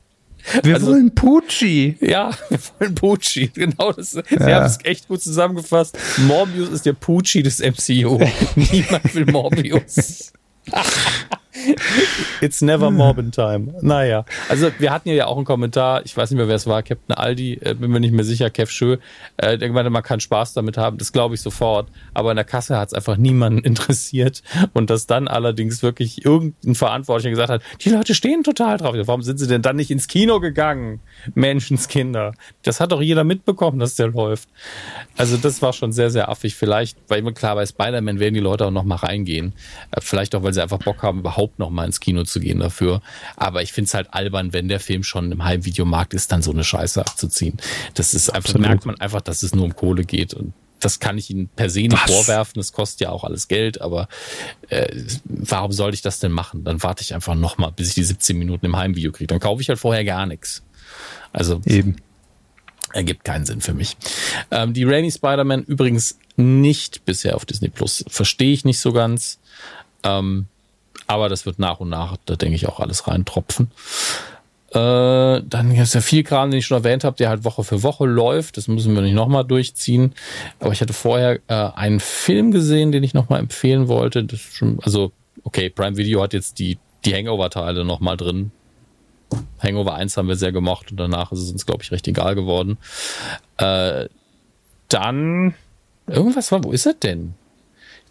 S2: Wir also, wollen Pucci.
S3: Ja, wir wollen Pucci. Genau das. Ja. Sie haben es echt gut zusammengefasst. Morbius ist der Pucci des MCU. Niemand will Morbius. It's never Morbin time. Naja, also wir hatten ja auch einen Kommentar, ich weiß nicht mehr, wer es war, Captain Aldi, äh, bin mir nicht mehr sicher, Kev Schö, äh, der gemeinte, man kann Spaß damit haben, das glaube ich sofort, aber in der Kasse hat es einfach niemanden interessiert und dass dann allerdings wirklich irgendein Verantwortlicher gesagt hat, die Leute stehen total drauf, warum sind sie denn dann nicht ins Kino gegangen? Menschenskinder. Das hat doch jeder mitbekommen, dass der läuft. Also das war schon sehr, sehr affig. Vielleicht, weil immer klar, bei Spider-Man werden die Leute auch noch mal reingehen. Äh, vielleicht auch, weil sie einfach Bock haben, überhaupt noch mal ins Kino zu gehen dafür. Aber ich finde es halt albern, wenn der Film schon im Heimvideomarkt ist, dann so eine Scheiße abzuziehen. Das ist einfach, Absolut. merkt man einfach, dass es nur um Kohle geht und das kann ich Ihnen per se nicht Was? vorwerfen. Das kostet ja auch alles Geld, aber äh, warum sollte ich das denn machen? Dann warte ich einfach noch mal, bis ich die 17 Minuten im Heimvideo kriege. Dann kaufe ich halt vorher gar nichts. Also
S2: eben.
S3: Ergibt keinen Sinn für mich. Ähm, die Rainy Spider-Man übrigens nicht bisher auf Disney Plus. Verstehe ich nicht so ganz. Ähm, aber das wird nach und nach, da denke ich, auch alles reintropfen. Äh, dann gibt es ja viel Kram, den ich schon erwähnt habe, der halt Woche für Woche läuft. Das müssen wir nicht nochmal durchziehen. Aber ich hatte vorher äh, einen Film gesehen, den ich nochmal empfehlen wollte. Schon, also, okay, Prime Video hat jetzt die, die Hangover-Teile nochmal drin. Hangover 1 haben wir sehr gemocht und danach ist es uns, glaube ich, recht egal geworden. Äh, dann Irgendwas war, wo ist er denn?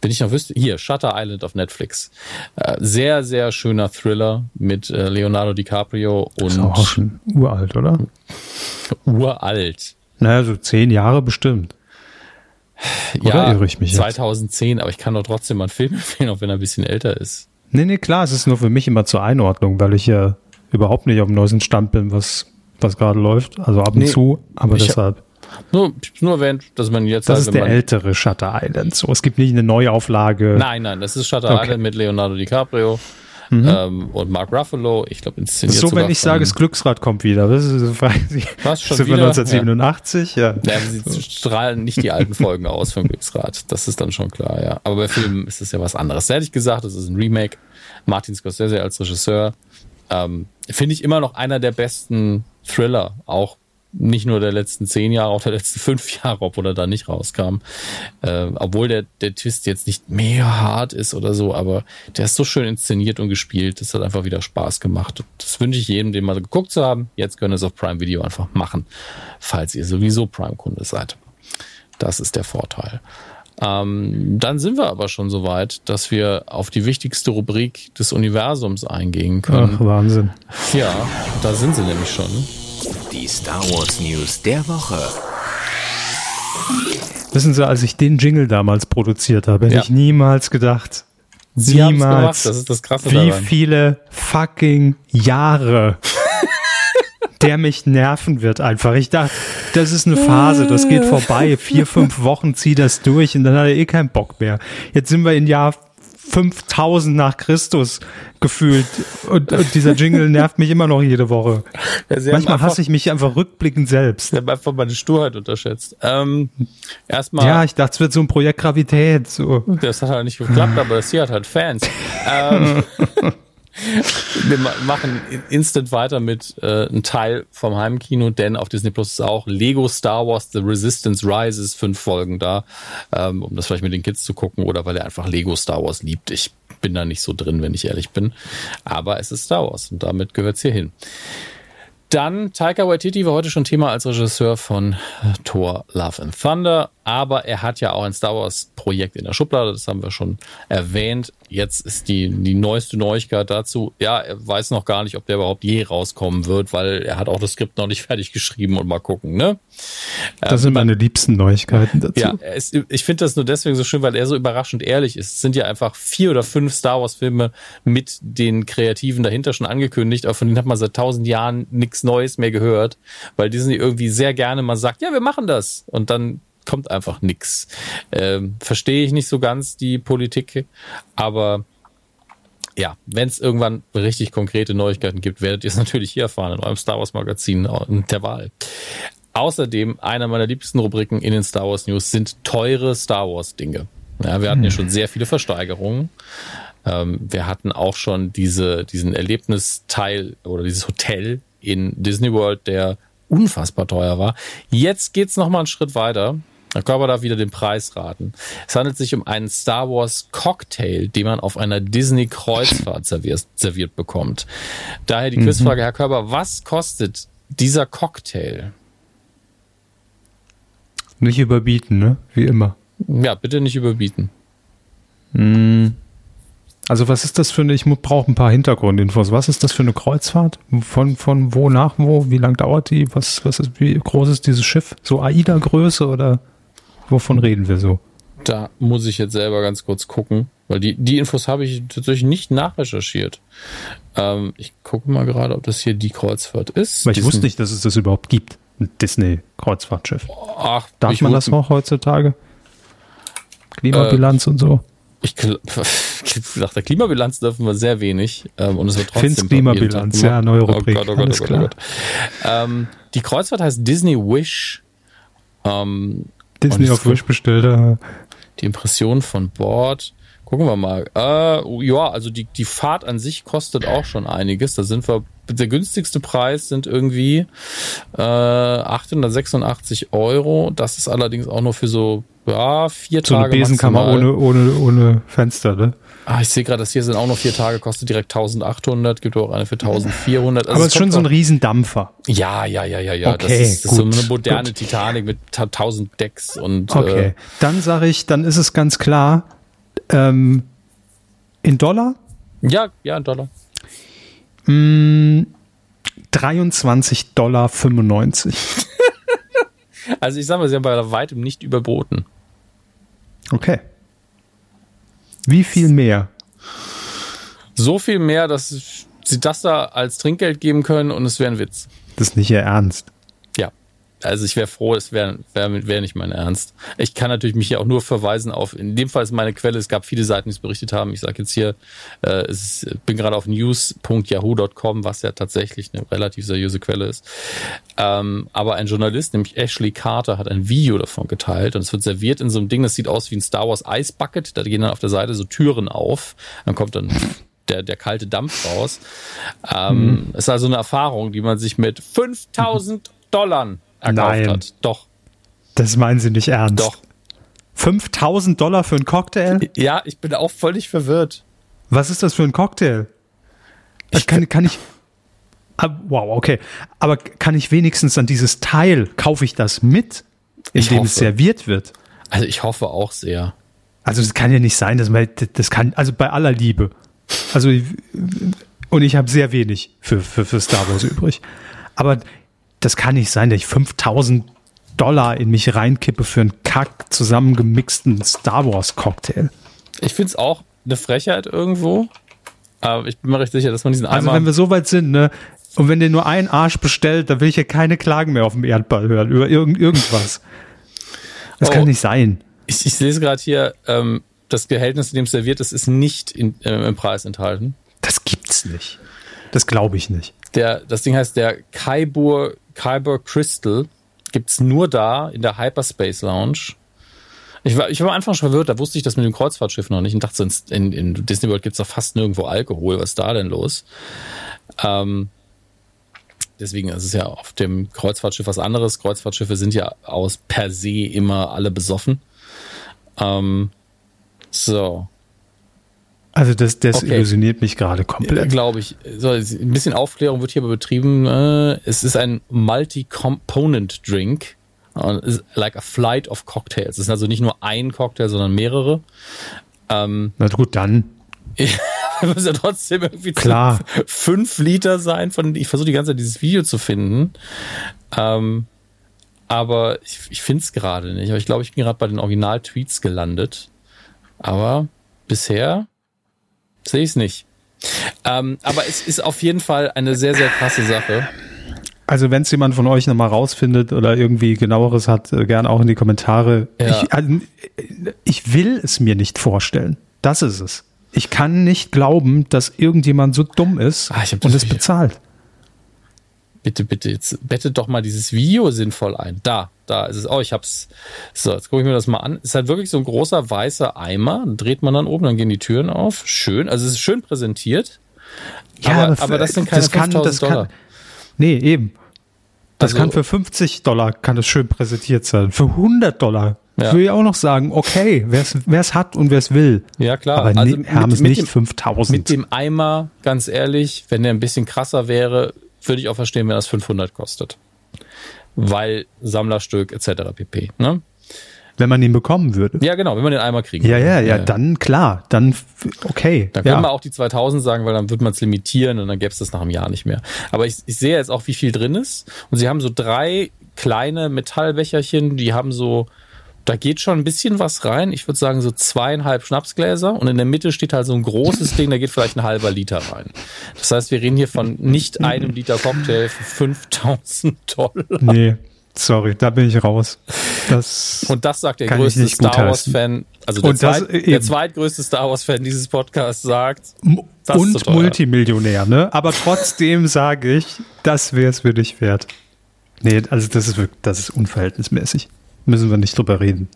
S3: Wenn ich noch wüsste, hier, Shutter Island auf Netflix. Äh, sehr, sehr schöner Thriller mit äh, Leonardo DiCaprio und. Ist
S2: auch schon uralt, oder?
S3: uralt.
S2: Naja, so zehn Jahre bestimmt.
S3: Oder ja, irre ich mich 2010, jetzt? aber ich kann doch trotzdem mal einen Film empfehlen, auch wenn er ein bisschen älter ist.
S2: Nee, nee, klar, es ist nur für mich immer zur Einordnung, weil ich ja überhaupt nicht auf dem neuesten Stand bin, was, was gerade läuft. Also ab und nee, zu, aber deshalb.
S3: Nur, nur erwähnt, dass man jetzt.
S2: Das halt, ist der ältere Shutter Island. So, es gibt nicht eine Neuauflage.
S3: Nein, nein, das ist Shutter okay. Island mit Leonardo DiCaprio. Mhm. Ähm, und Mark Ruffalo, ich glaube, inszeniert
S2: So, wenn ich sage, das Glücksrad kommt wieder. Das ist so
S3: Was, schon
S2: sind
S3: wieder?
S2: 1987, ja. ja. ja
S3: sie strahlen nicht die alten Folgen aus vom Glücksrad. Das ist dann schon klar, ja. Aber bei Filmen ist es ja was anderes. Da hätte ich gesagt, das ist ein Remake. Martin Scorsese als Regisseur. Ähm, Finde ich immer noch einer der besten Thriller, auch nicht nur der letzten zehn Jahre, auch der letzten fünf Jahre, obwohl er da nicht rauskam. Äh, obwohl der, der Twist jetzt nicht mega hart ist oder so, aber der ist so schön inszeniert und gespielt. Das hat einfach wieder Spaß gemacht. Das wünsche ich jedem, den mal geguckt zu haben. Jetzt können es auf Prime Video einfach machen, falls ihr sowieso Prime-Kunde seid. Das ist der Vorteil. Ähm, dann sind wir aber schon so weit, dass wir auf die wichtigste Rubrik des Universums eingehen können.
S2: Ach, Wahnsinn.
S3: Ja, da sind sie nämlich schon.
S1: Die Star Wars News der Woche.
S2: Wissen Sie, als ich den Jingle damals produziert habe, hätte ja. ich niemals gedacht,
S3: Sie niemals, das ist das Krasse
S2: wie daran. viele fucking Jahre der mich nerven wird einfach. Ich dachte, das ist eine Phase, das geht vorbei. Vier, fünf Wochen zieh das durch und dann hat er eh keinen Bock mehr. Jetzt sind wir in Jahr 5000 nach Christus gefühlt. Und, und, dieser Jingle nervt mich immer noch jede Woche. Ja, Manchmal hasse ich mich einfach rückblickend selbst.
S3: Ich habe einfach meine Sturheit unterschätzt. Ähm, erstmal.
S2: Ja, ich dachte, es wird so ein Projekt Gravität. So.
S3: Das hat halt nicht geklappt, aber das hier hat halt Fans. ähm, wir machen instant weiter mit äh, einem Teil vom Heimkino, denn auf Disney Plus ist auch Lego Star Wars The Resistance Rises, fünf Folgen da, ähm, um das vielleicht mit den Kids zu gucken oder weil er einfach Lego Star Wars liebt. Ich bin da nicht so drin, wenn ich ehrlich bin. Aber es ist Star Wars und damit gehört es hier hin. Dann Taika Waititi war heute schon Thema als Regisseur von Thor Love and Thunder, aber er hat ja auch ein Star Wars Projekt in der Schublade, das haben wir schon erwähnt. Jetzt ist die, die neueste Neuigkeit dazu. Ja, er weiß noch gar nicht, ob der überhaupt je rauskommen wird, weil er hat auch das Skript noch nicht fertig geschrieben und mal gucken, ne?
S2: Das ähm, sind meine liebsten Neuigkeiten dazu.
S3: Ja, es, ich finde das nur deswegen so schön, weil er so überraschend ehrlich ist. Es sind ja einfach vier oder fünf Star Wars Filme mit den Kreativen dahinter schon angekündigt, aber von denen hat man seit tausend Jahren nichts Neues mehr gehört, weil Disney irgendwie sehr gerne mal sagt, ja, wir machen das. Und dann kommt einfach nichts. Ähm, Verstehe ich nicht so ganz die Politik, aber ja, wenn es irgendwann richtig konkrete Neuigkeiten gibt, werdet ihr es natürlich hier erfahren in eurem Star Wars Magazin der Wahl. Außerdem, einer meiner liebsten Rubriken in den Star Wars News sind teure Star Wars Dinge. Ja, wir hatten ja hm. schon sehr viele Versteigerungen. Ähm, wir hatten auch schon diese, diesen Erlebnisteil oder dieses Hotel in Disney World, der unfassbar teuer war. Jetzt geht's noch mal einen Schritt weiter. Da kann man da wieder den Preis raten. Es handelt sich um einen Star Wars Cocktail, den man auf einer Disney Kreuzfahrt serviert, serviert bekommt. Daher die mhm. Quizfrage, Herr Körber, was kostet dieser Cocktail?
S2: Nicht überbieten, ne? Wie immer.
S3: Ja, bitte nicht überbieten.
S2: Mhm. Also was ist das für eine, ich brauche ein paar Hintergrundinfos. Was ist das für eine Kreuzfahrt? Von, von wo nach wo? Wie lang dauert die? Was, was ist, wie groß ist dieses Schiff? So AIDA-Größe oder? Wovon reden wir so?
S3: Da muss ich jetzt selber ganz kurz gucken, weil die, die Infos habe ich tatsächlich nicht nachrecherchiert. Ähm, ich gucke mal gerade, ob das hier die Kreuzfahrt ist.
S2: Weil ich Diesen wusste nicht, dass es das überhaupt gibt. Ein Disney-Kreuzfahrtschiff. Ach, Darf man das noch heutzutage? Klimabilanz äh, und so?
S3: Ich nach der Klimabilanz dürfen wir sehr wenig ähm, und es wird trotzdem
S2: Fins Klimabilanz, ja, neue Rubrik. Oh Gott, oh Gott, oh Gott, oh Gott.
S3: Ähm, die Kreuzfahrt heißt Disney Wish. Ähm,
S2: Disney auf Wish bestellt.
S3: Die Impression von Bord. Gucken wir mal. Äh, ja, also die, die Fahrt an sich kostet auch schon einiges. Da sind wir, der günstigste Preis sind irgendwie äh, 886 Euro. Das ist allerdings auch nur für so ja, vier so Tage.
S2: So eine Besenkammer ohne, ohne, ohne Fenster, ne?
S3: Ah, ich sehe gerade, dass hier sind auch noch vier Tage, kostet direkt 1800, gibt auch eine für 1400.
S2: Also Aber es ist schon so ein Riesendampfer.
S3: Ja, ja, ja, ja, ja. Okay, das ist, das gut, ist so eine moderne gut. Titanic mit 1000 Decks und.
S2: Okay, äh, dann sage ich, dann ist es ganz klar, ähm, in Dollar?
S3: Ja, ja, in Dollar.
S2: Mm, 23,95 Dollar.
S3: also ich sage mal, sie haben bei weitem nicht überboten.
S2: Okay. Wie viel mehr?
S3: So viel mehr, dass sie das da als Trinkgeld geben können und es wäre ein Witz.
S2: Das ist nicht ihr Ernst.
S3: Also ich wäre froh, es wäre wär, wär nicht mein Ernst. Ich kann natürlich mich hier auch nur verweisen auf, in dem Fall ist meine Quelle, es gab viele Seiten, die es berichtet haben. Ich sage jetzt hier, äh, es ist, bin gerade auf news.yahoo.com, was ja tatsächlich eine relativ seriöse Quelle ist. Ähm, aber ein Journalist, nämlich Ashley Carter, hat ein Video davon geteilt und es wird serviert in so einem Ding, das sieht aus wie ein Star Wars Ice Bucket. Da gehen dann auf der Seite so Türen auf. Dann kommt dann der, der kalte Dampf raus. Ähm, mhm. Ist also eine Erfahrung, die man sich mit 5000 Dollar erkauft Nein. hat. Doch.
S2: Das meinen Sie nicht ernst.
S3: Doch.
S2: 5000 Dollar für einen Cocktail?
S3: Ja, ich bin auch völlig verwirrt.
S2: Was ist das für ein Cocktail? Ich kann, kann ich. Ah, wow, okay. Aber kann ich wenigstens an dieses Teil, kaufe ich das mit, indem es serviert wird?
S3: Also ich hoffe auch sehr.
S2: Also es kann ja nicht sein, dass man, das kann, also bei aller Liebe. Also, und ich habe sehr wenig für, für, für Star Wars übrig. Aber das kann nicht sein, dass ich 5000 Dollar in mich reinkippe für einen kack zusammengemixten Star Wars Cocktail.
S3: Ich finde es auch eine Frechheit irgendwo. Aber ich bin mir recht sicher, dass man diesen
S2: also Eimer. Also wenn wir so weit sind, ne? Und wenn der nur ein Arsch bestellt, dann will ich ja keine Klagen mehr auf dem Erdball hören über irgend, irgendwas. Das oh, kann nicht sein.
S3: Ich, ich lese gerade hier, ähm, das Gehältnis, in dem es serviert ist, ist nicht in, äh, im Preis enthalten.
S2: Das gibt's nicht. Das glaube ich nicht.
S3: Der, das Ding heißt der Kaibur Kyber Crystal gibt es nur da in der Hyperspace Lounge. Ich war, ich war am Anfang schon verwirrt, da wusste ich das mit dem Kreuzfahrtschiff noch nicht und dachte, in, in Disney World gibt es doch fast nirgendwo Alkohol. Was ist da denn los? Ähm, deswegen ist es ja auf dem Kreuzfahrtschiff was anderes. Kreuzfahrtschiffe sind ja aus per se immer alle besoffen. Ähm, so.
S2: Also das desillusioniert okay. mich gerade komplett.
S3: Glaube ich. So, ein bisschen Aufklärung wird hier aber betrieben. Äh, es ist ein Multi-Component Drink. Like a flight of cocktails. Es ist also nicht nur ein Cocktail, sondern mehrere.
S2: Ähm, Na gut, dann.
S3: muss ja trotzdem irgendwie
S2: Klar.
S3: fünf Liter sein. Von, ich versuche die ganze Zeit dieses Video zu finden. Ähm, aber ich, ich finde es gerade nicht. Aber ich glaube, ich bin gerade bei den Original-Tweets gelandet. Aber bisher Sehe ich es nicht. Ähm, aber es ist auf jeden Fall eine sehr, sehr krasse Sache.
S2: Also wenn es jemand von euch nochmal rausfindet oder irgendwie genaueres hat, äh, gern auch in die Kommentare. Ja. Ich, also, ich will es mir nicht vorstellen. Das ist es. Ich kann nicht glauben, dass irgendjemand so dumm ist ah, und es bezahlt.
S3: Bitte, bitte, jetzt bettet doch mal dieses Video sinnvoll ein. Da, da ist es. Oh, ich hab's. So, jetzt gucke ich mir das mal an. Ist halt wirklich so ein großer weißer Eimer. Dreht man dann oben, dann gehen die Türen auf. Schön. Also es ist schön präsentiert.
S2: Ja, aber, aber, aber das sind keine das kann, das Dollar. Kann, nee, eben. Das also, kann für 50 Dollar kann es schön präsentiert sein. Für 100 Dollar ja. würde ich auch noch sagen, okay, wer es hat und wer es will.
S3: Ja, klar.
S2: Aber also ne, haben es nicht dem, 5000.
S3: Mit dem Eimer, ganz ehrlich, wenn der ein bisschen krasser wäre, würde ich auch verstehen, wenn das 500 kostet. Weil Sammlerstück etc. pp. Ne?
S2: Wenn man ihn bekommen würde.
S3: Ja, genau, wenn man den einmal kriegen
S2: ja, würde. Ja, ja, ja, dann klar, dann okay.
S3: Dann ja. können wir auch die 2000 sagen, weil dann würde man es limitieren und dann gäbe es das nach einem Jahr nicht mehr. Aber ich, ich sehe jetzt auch, wie viel drin ist. Und sie haben so drei kleine Metallbecherchen, die haben so da geht schon ein bisschen was rein. Ich würde sagen so zweieinhalb Schnapsgläser und in der Mitte steht halt so ein großes Ding, da geht vielleicht ein halber Liter rein. Das heißt, wir reden hier von nicht einem Liter Cocktail für 5000 Dollar.
S2: Nee, sorry, da bin ich raus. Das
S3: und das sagt der größte Star Wars-Fan, also der, zweit, der zweitgrößte Star Wars-Fan dieses Podcasts sagt.
S2: und Multimillionär, ne? Aber trotzdem sage ich, das wäre es für dich wert. Nee, also das ist wirklich, das ist unverhältnismäßig müssen wir nicht drüber reden.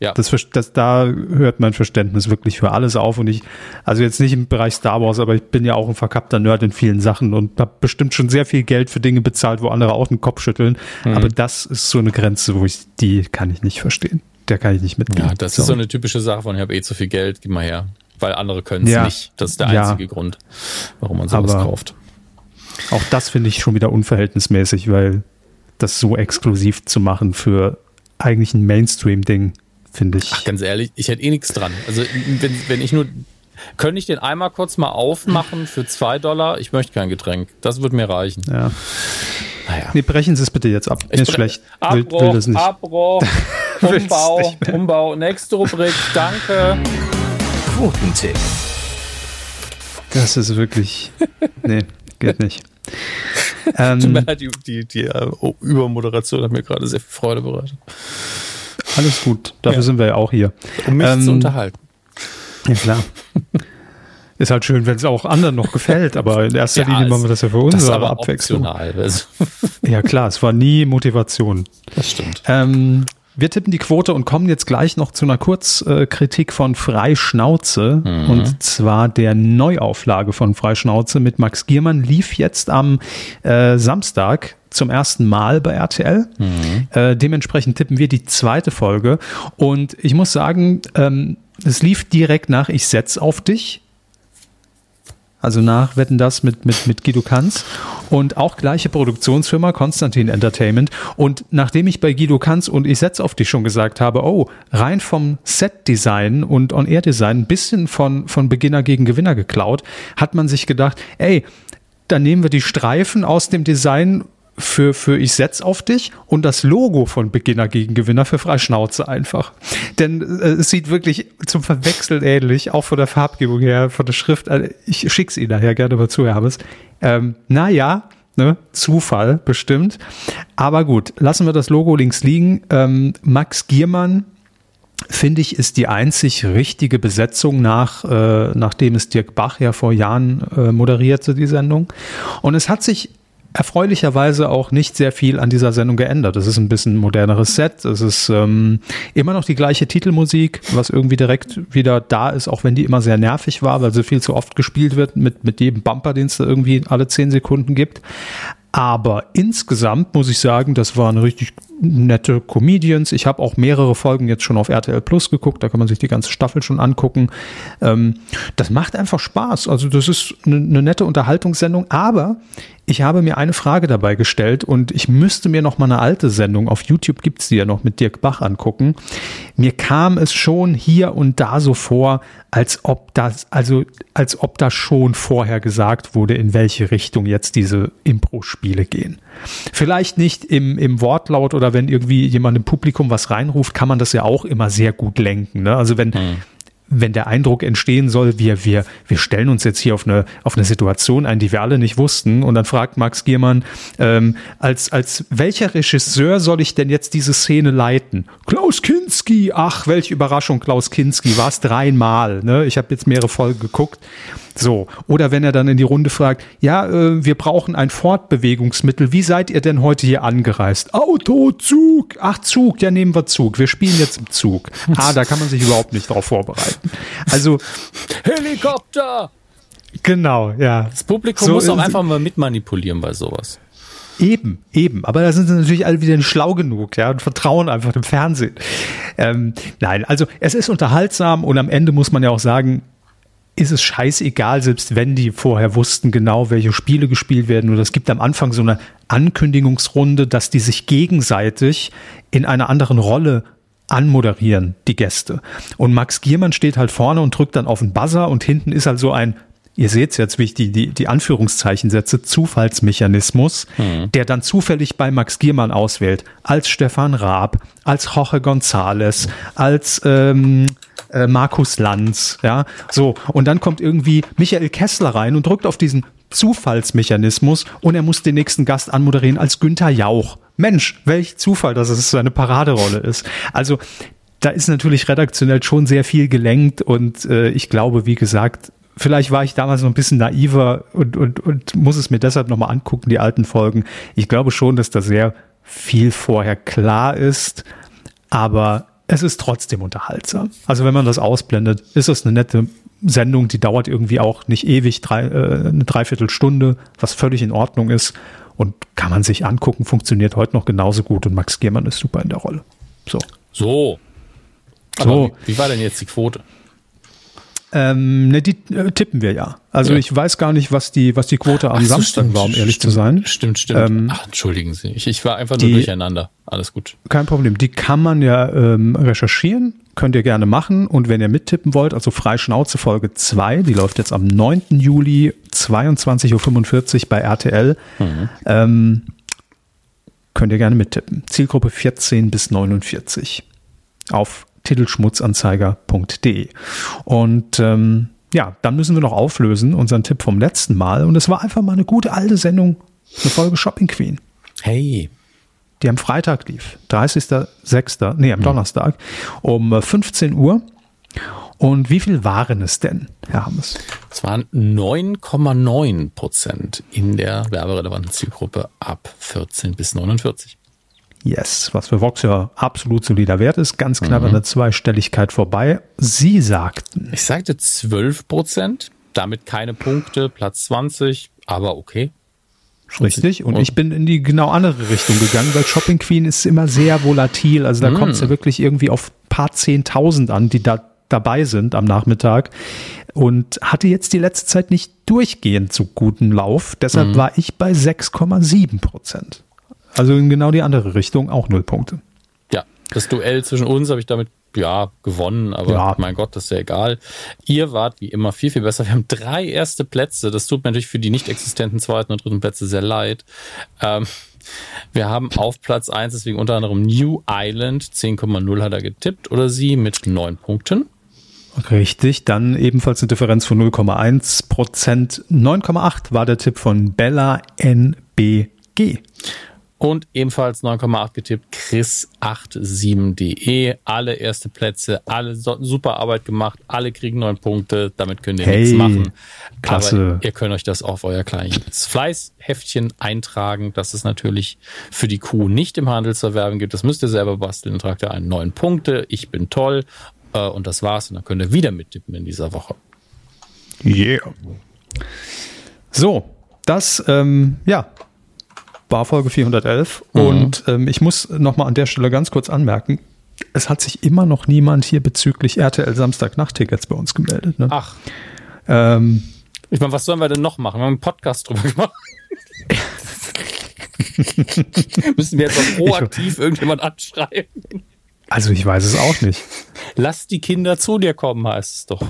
S2: Ja. Das, das, da hört mein Verständnis wirklich für alles auf und ich, also jetzt nicht im Bereich Star Wars, aber ich bin ja auch ein verkappter Nerd in vielen Sachen und habe bestimmt schon sehr viel Geld für Dinge bezahlt, wo andere auch den Kopf schütteln. Mhm. Aber das ist so eine Grenze, wo ich, die kann ich nicht verstehen. Der kann ich nicht mitgehen.
S3: Ja, das Sorry. ist so eine typische Sache von, ich habe eh zu viel Geld, gib mal her. weil andere können es ja. nicht. Das ist der einzige ja. Grund, warum man sowas Aber kauft.
S2: Auch das finde ich schon wieder unverhältnismäßig, weil das so exklusiv zu machen für eigentlich ein Mainstream-Ding, finde ich.
S3: Ach, ganz ehrlich, ich hätte eh nichts dran. Also, wenn, wenn ich nur könnte ich den einmal kurz mal aufmachen für zwei Dollar? Ich möchte kein Getränk. Das wird mir reichen.
S2: Ja. Naja. Nee, brechen Sie es bitte jetzt ab.
S3: Ich ist schlecht. Abbruch, will, will das nicht. Abbruch, Umbau, Umbau. Nächste Rubrik. Danke.
S1: Quotentipp.
S2: Das ist wirklich. Nee, geht nicht.
S3: ähm, die, die, die uh, Übermoderation hat mir gerade sehr viel Freude bereitet.
S2: Alles gut, dafür ja. sind wir ja auch hier.
S3: Um mich ähm, zu unterhalten.
S2: Ja, klar. Ist halt schön, wenn es auch anderen noch gefällt, aber in erster ja, Linie machen wir das ja für uns, aber Abwechslung. Also. ja klar, es war nie Motivation.
S3: Das stimmt.
S2: Ähm, wir tippen die Quote und kommen jetzt gleich noch zu einer Kurzkritik von Freischnauze. Mhm. Und zwar der Neuauflage von Freischnauze mit Max Giermann lief jetzt am äh, Samstag zum ersten Mal bei RTL. Mhm. Äh, dementsprechend tippen wir die zweite Folge. Und ich muss sagen, ähm, es lief direkt nach Ich setz auf dich also nach Wetten das mit, mit, mit Guido Kanz und auch gleiche Produktionsfirma, Konstantin Entertainment. Und nachdem ich bei Guido Kanz und ich setze auf dich schon gesagt habe, oh, rein vom Set-Design und On-Air-Design ein bisschen von, von Beginner gegen Gewinner geklaut, hat man sich gedacht, ey, dann nehmen wir die Streifen aus dem Design für, für ich setz auf dich und das Logo von Beginner gegen Gewinner für Freischnauze einfach. Denn äh, es sieht wirklich zum Verwechseln ähnlich, auch von der Farbgebung her, von der Schrift. Also ich schick's Ihnen daher gerne mal zu, Herr Habes. Ähm, naja, ne, Zufall bestimmt. Aber gut, lassen wir das Logo links liegen. Ähm, Max Giermann, finde ich, ist die einzig richtige Besetzung nach, äh, nachdem es Dirk Bach ja vor Jahren äh, moderierte, die Sendung. Und es hat sich erfreulicherweise auch nicht sehr viel an dieser Sendung geändert. Es ist ein bisschen moderneres Set. Es ist ähm, immer noch die gleiche Titelmusik, was irgendwie direkt wieder da ist, auch wenn die immer sehr nervig war, weil sie viel zu oft gespielt wird mit, mit jedem Bumper, den es da irgendwie alle zehn Sekunden gibt. Aber insgesamt muss ich sagen, das waren richtig nette Comedians. Ich habe auch mehrere Folgen jetzt schon auf RTL Plus geguckt, da kann man sich die ganze Staffel schon angucken. Ähm, das macht einfach Spaß. Also das ist eine, eine nette Unterhaltungssendung, aber ich habe mir eine Frage dabei gestellt und ich müsste mir noch mal eine alte Sendung, auf YouTube gibt's die ja noch mit Dirk Bach angucken. Mir kam es schon hier und da so vor, als ob das, also als ob da schon vorher gesagt wurde, in welche Richtung jetzt diese Impro-Spiele gehen. Vielleicht nicht im, im Wortlaut oder wenn irgendwie jemand im Publikum was reinruft, kann man das ja auch immer sehr gut lenken. Ne? Also wenn, mhm wenn der Eindruck entstehen soll, wir, wir, wir stellen uns jetzt hier auf eine, auf eine Situation ein, die wir alle nicht wussten, und dann fragt Max Giermann, ähm, als, als welcher Regisseur soll ich denn jetzt diese Szene leiten? Klaus Kinski, ach, welche Überraschung, Klaus Kinski, war es dreimal, ne? Ich habe jetzt mehrere Folgen geguckt. So, oder wenn er dann in die Runde fragt, ja, äh, wir brauchen ein Fortbewegungsmittel. Wie seid ihr denn heute hier angereist? Auto, Zug. Ach, Zug, ja, nehmen wir Zug. Wir spielen jetzt im Zug. Ah, da kann man sich überhaupt nicht drauf vorbereiten. Also
S3: Helikopter.
S2: Genau, ja.
S3: Das Publikum so muss auch einfach mal mitmanipulieren bei sowas.
S2: Eben, eben. Aber da sind sie natürlich alle wieder schlau genug, ja, und vertrauen einfach dem Fernsehen. Ähm, nein, also es ist unterhaltsam und am Ende muss man ja auch sagen, ist es scheißegal, selbst wenn die vorher wussten genau, welche Spiele gespielt werden. Oder es gibt am Anfang so eine Ankündigungsrunde, dass die sich gegenseitig in einer anderen Rolle anmoderieren, die Gäste. Und Max Giermann steht halt vorne und drückt dann auf den Buzzer und hinten ist halt so ein ihr seht jetzt, wie ich die, die, die Anführungszeichen setze, Zufallsmechanismus, mhm. der dann zufällig bei Max Giermann auswählt, als Stefan Raab, als Jorge González, als ähm, äh, Markus Lanz, ja, so. Und dann kommt irgendwie Michael Kessler rein und drückt auf diesen Zufallsmechanismus und er muss den nächsten Gast anmoderieren als Günther Jauch. Mensch, welch Zufall, dass es seine Paraderolle ist. Also da ist natürlich redaktionell schon sehr viel gelenkt und äh, ich glaube, wie gesagt, vielleicht war ich damals noch ein bisschen naiver und, und, und muss es mir deshalb nochmal angucken, die alten Folgen. Ich glaube schon, dass da sehr viel vorher klar ist, aber es ist trotzdem unterhaltsam. Also wenn man das ausblendet, ist es eine nette Sendung, die dauert irgendwie auch nicht ewig, drei, äh, eine Dreiviertelstunde, was völlig in Ordnung ist und kann man sich angucken, funktioniert heute noch genauso gut und Max Giermann ist super in der Rolle. So.
S3: So. Aber so. Wie, wie war denn jetzt die Quote?
S2: Ähm, ne, die äh, tippen wir ja. Also ja. ich weiß gar nicht, was die, was die Quote am so, Samstag stimmt, war, um ehrlich
S3: stimmt,
S2: zu sein.
S3: Stimmt, stimmt. Ähm, Ach, entschuldigen Sie. Ich, ich war einfach nur die, durcheinander. Alles gut.
S2: Kein Problem. Die kann man ja ähm, recherchieren. Könnt ihr gerne machen. Und wenn ihr mittippen wollt, also Freischnauze Folge 2, die läuft jetzt am 9. Juli 22.45 Uhr bei RTL. Mhm. Ähm, könnt ihr gerne mittippen. Zielgruppe 14 bis 49 auf titelschmutzanzeiger.de. Und ähm, ja, dann müssen wir noch auflösen, unseren Tipp vom letzten Mal. Und es war einfach mal eine gute alte Sendung, eine Folge Shopping Queen.
S3: Hey.
S2: Die am Freitag lief, 30.06., nee, am hm. Donnerstag, um 15 Uhr. Und wie viel waren es denn, Herr Hammes?
S3: Es waren 9,9 Prozent in der werberelevanten Zielgruppe ab 14 bis 49.
S2: Yes, was für Vox ja absolut solider Wert ist, ganz knapp mhm. an der Zweistelligkeit vorbei. Sie sagten.
S3: Ich sagte 12 Prozent, damit keine Punkte, Platz 20, aber okay.
S2: Richtig, und ich bin in die genau andere Richtung gegangen, weil Shopping Queen ist immer sehr volatil. Also da mm. kommt es ja wirklich irgendwie auf paar Zehntausend an, die da dabei sind am Nachmittag und hatte jetzt die letzte Zeit nicht durchgehend so guten Lauf. Deshalb mm. war ich bei 6,7 Prozent. Also in genau die andere Richtung, auch null Punkte.
S3: Ja, das Duell zwischen uns habe ich damit ja, gewonnen, aber ja. mein Gott, das ist ja egal. Ihr wart wie immer viel, viel besser. Wir haben drei erste Plätze. Das tut mir natürlich für die nicht existenten zweiten und dritten Plätze sehr leid. Ähm, wir haben auf Platz 1 deswegen unter anderem New Island, 10,0 hat er getippt oder sie mit 9 Punkten.
S2: Richtig, dann ebenfalls eine Differenz von 0,1 Prozent. 9,8 war der Tipp von Bella NBG.
S3: Und ebenfalls 9,8 getippt Chris87.de. Alle erste Plätze, alle so, super Arbeit gemacht, alle kriegen neun Punkte, damit könnt ihr hey, nichts machen. Klasse. Aber ihr könnt euch das auf euer kleines Fleißheftchen eintragen, dass es natürlich für die Kuh nicht im Handel zu erwerben gibt. Das müsst ihr selber basteln. Dann tragt ihr ein, neun Punkte, ich bin toll. Äh, und das war's. Und dann könnt ihr wieder mittippen in dieser Woche.
S2: Yeah. So, das, ähm, ja, war Folge 411. Mhm. Und ähm, ich muss nochmal an der Stelle ganz kurz anmerken, es hat sich immer noch niemand hier bezüglich RTL Samstag-Nacht-Tickets bei uns gemeldet. Ne?
S3: Ach. Ähm, ich meine, was sollen wir denn noch machen? Wir haben einen Podcast drüber gemacht. Müssen wir jetzt auch proaktiv irgendjemand anschreiben?
S2: Also ich weiß es auch nicht.
S3: Lass die Kinder zu dir kommen, heißt es doch.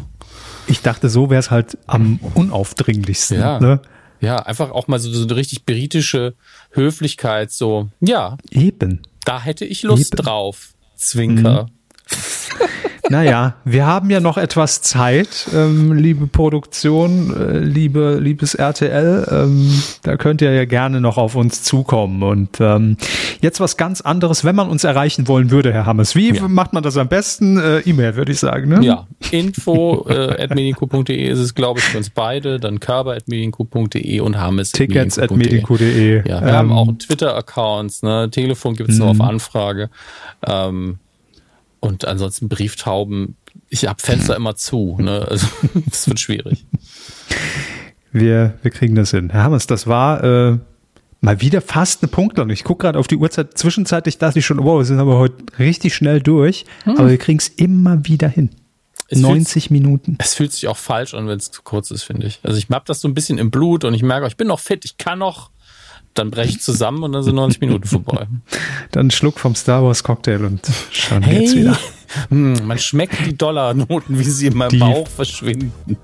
S2: Ich dachte, so wäre es halt am unaufdringlichsten.
S3: Ja. Ne? Ja, einfach auch mal so, so eine richtig britische Höflichkeit, so, ja.
S2: Eben.
S3: Da hätte ich Lust Eben. drauf. Zwinker. Mhm.
S2: Naja, wir haben ja noch etwas Zeit, ähm, liebe Produktion, äh, liebe, liebes RTL. Ähm, da könnt ihr ja gerne noch auf uns zukommen. Und ähm, jetzt was ganz anderes, wenn man uns erreichen wollen würde, Herr Hammes. Wie ja. macht man das am besten? Äh, E-Mail, würde ich sagen. Ne?
S3: Ja, info äh, ist es, glaube ich, für uns beide. Dann körper at medienku.de und Hammes
S2: Tickets at medienku.de.
S3: Ja, wir ähm, haben auch Twitter-Accounts. Ne? Telefon gibt es nur auf mhm. Anfrage. Ähm, und ansonsten Brieftauben, ich hab Fenster immer zu. Ne? Also das wird schwierig.
S2: Wir, wir kriegen das hin. Herr Hammers, das war äh, mal wieder fast eine Punktlandung. Ich gucke gerade auf die Uhrzeit. Zwischenzeitlich dachte ich schon, wow, wir sind aber heute richtig schnell durch. Hm. Aber wir kriegen es immer wieder hin. Es 90 fühlt, Minuten.
S3: Es fühlt sich auch falsch an, wenn es zu kurz ist, finde ich. Also ich hab das so ein bisschen im Blut und ich merke, ich bin noch fit, ich kann noch dann breche ich zusammen und dann sind 90 Minuten vorbei.
S2: Dann einen Schluck vom Star Wars Cocktail und schauen hey, jetzt wieder.
S3: Hm, man schmeckt die Dollarnoten, wie sie in meinem die, Bauch verschwinden.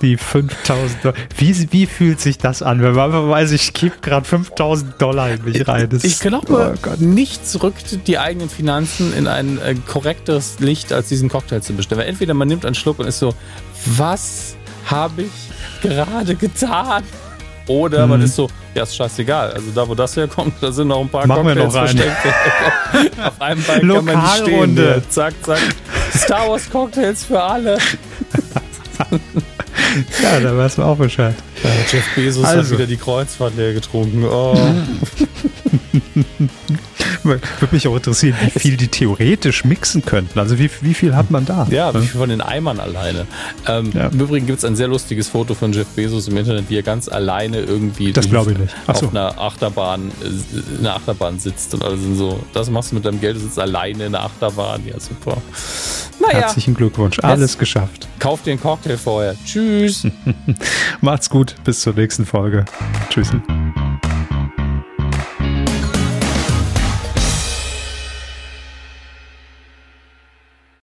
S2: Die 5000 Dollar. Wie, wie fühlt sich das an, wenn man weiß, ich gebe gerade 5000 Dollar in mich rein?
S3: Das ich glaube, oh nichts rückt die eigenen Finanzen in ein äh, korrekteres Licht, als diesen Cocktail zu bestellen. Weil entweder man nimmt einen Schluck und ist so, was habe ich gerade getan? Oder mhm. man ist so, ja, ist scheißegal. Also da, wo das herkommt, da sind noch ein paar
S2: Machen Cocktails versteckt.
S3: Auf einem Bein kann man nicht stehen. Ja. Zack, zack. Star Wars Cocktails für alle.
S2: ja, da weißt du auch Bescheid.
S3: Ja, Jeff Bezos also. hat wieder die Kreuzfahrt leer getrunken. Oh.
S2: Würde mich auch interessieren, wie viel die theoretisch mixen könnten. Also wie, wie viel hat man da?
S3: Ja, wie viel von den Eimern alleine. Ähm, ja. Im Übrigen gibt es ein sehr lustiges Foto von Jeff Bezos im Internet, wie er ganz alleine irgendwie
S2: das ich nicht.
S3: auf einer Achterbahn, äh, in einer Achterbahn sitzt und alle sind so, das machst du mit deinem Geld, du sitzt alleine in der Achterbahn. Ja, super.
S2: Herzlichen ja. Glückwunsch. Alles geschafft.
S3: Kauft den Cocktail vorher. Tschüss.
S2: Macht's gut. Bis zur nächsten Folge. Tschüss.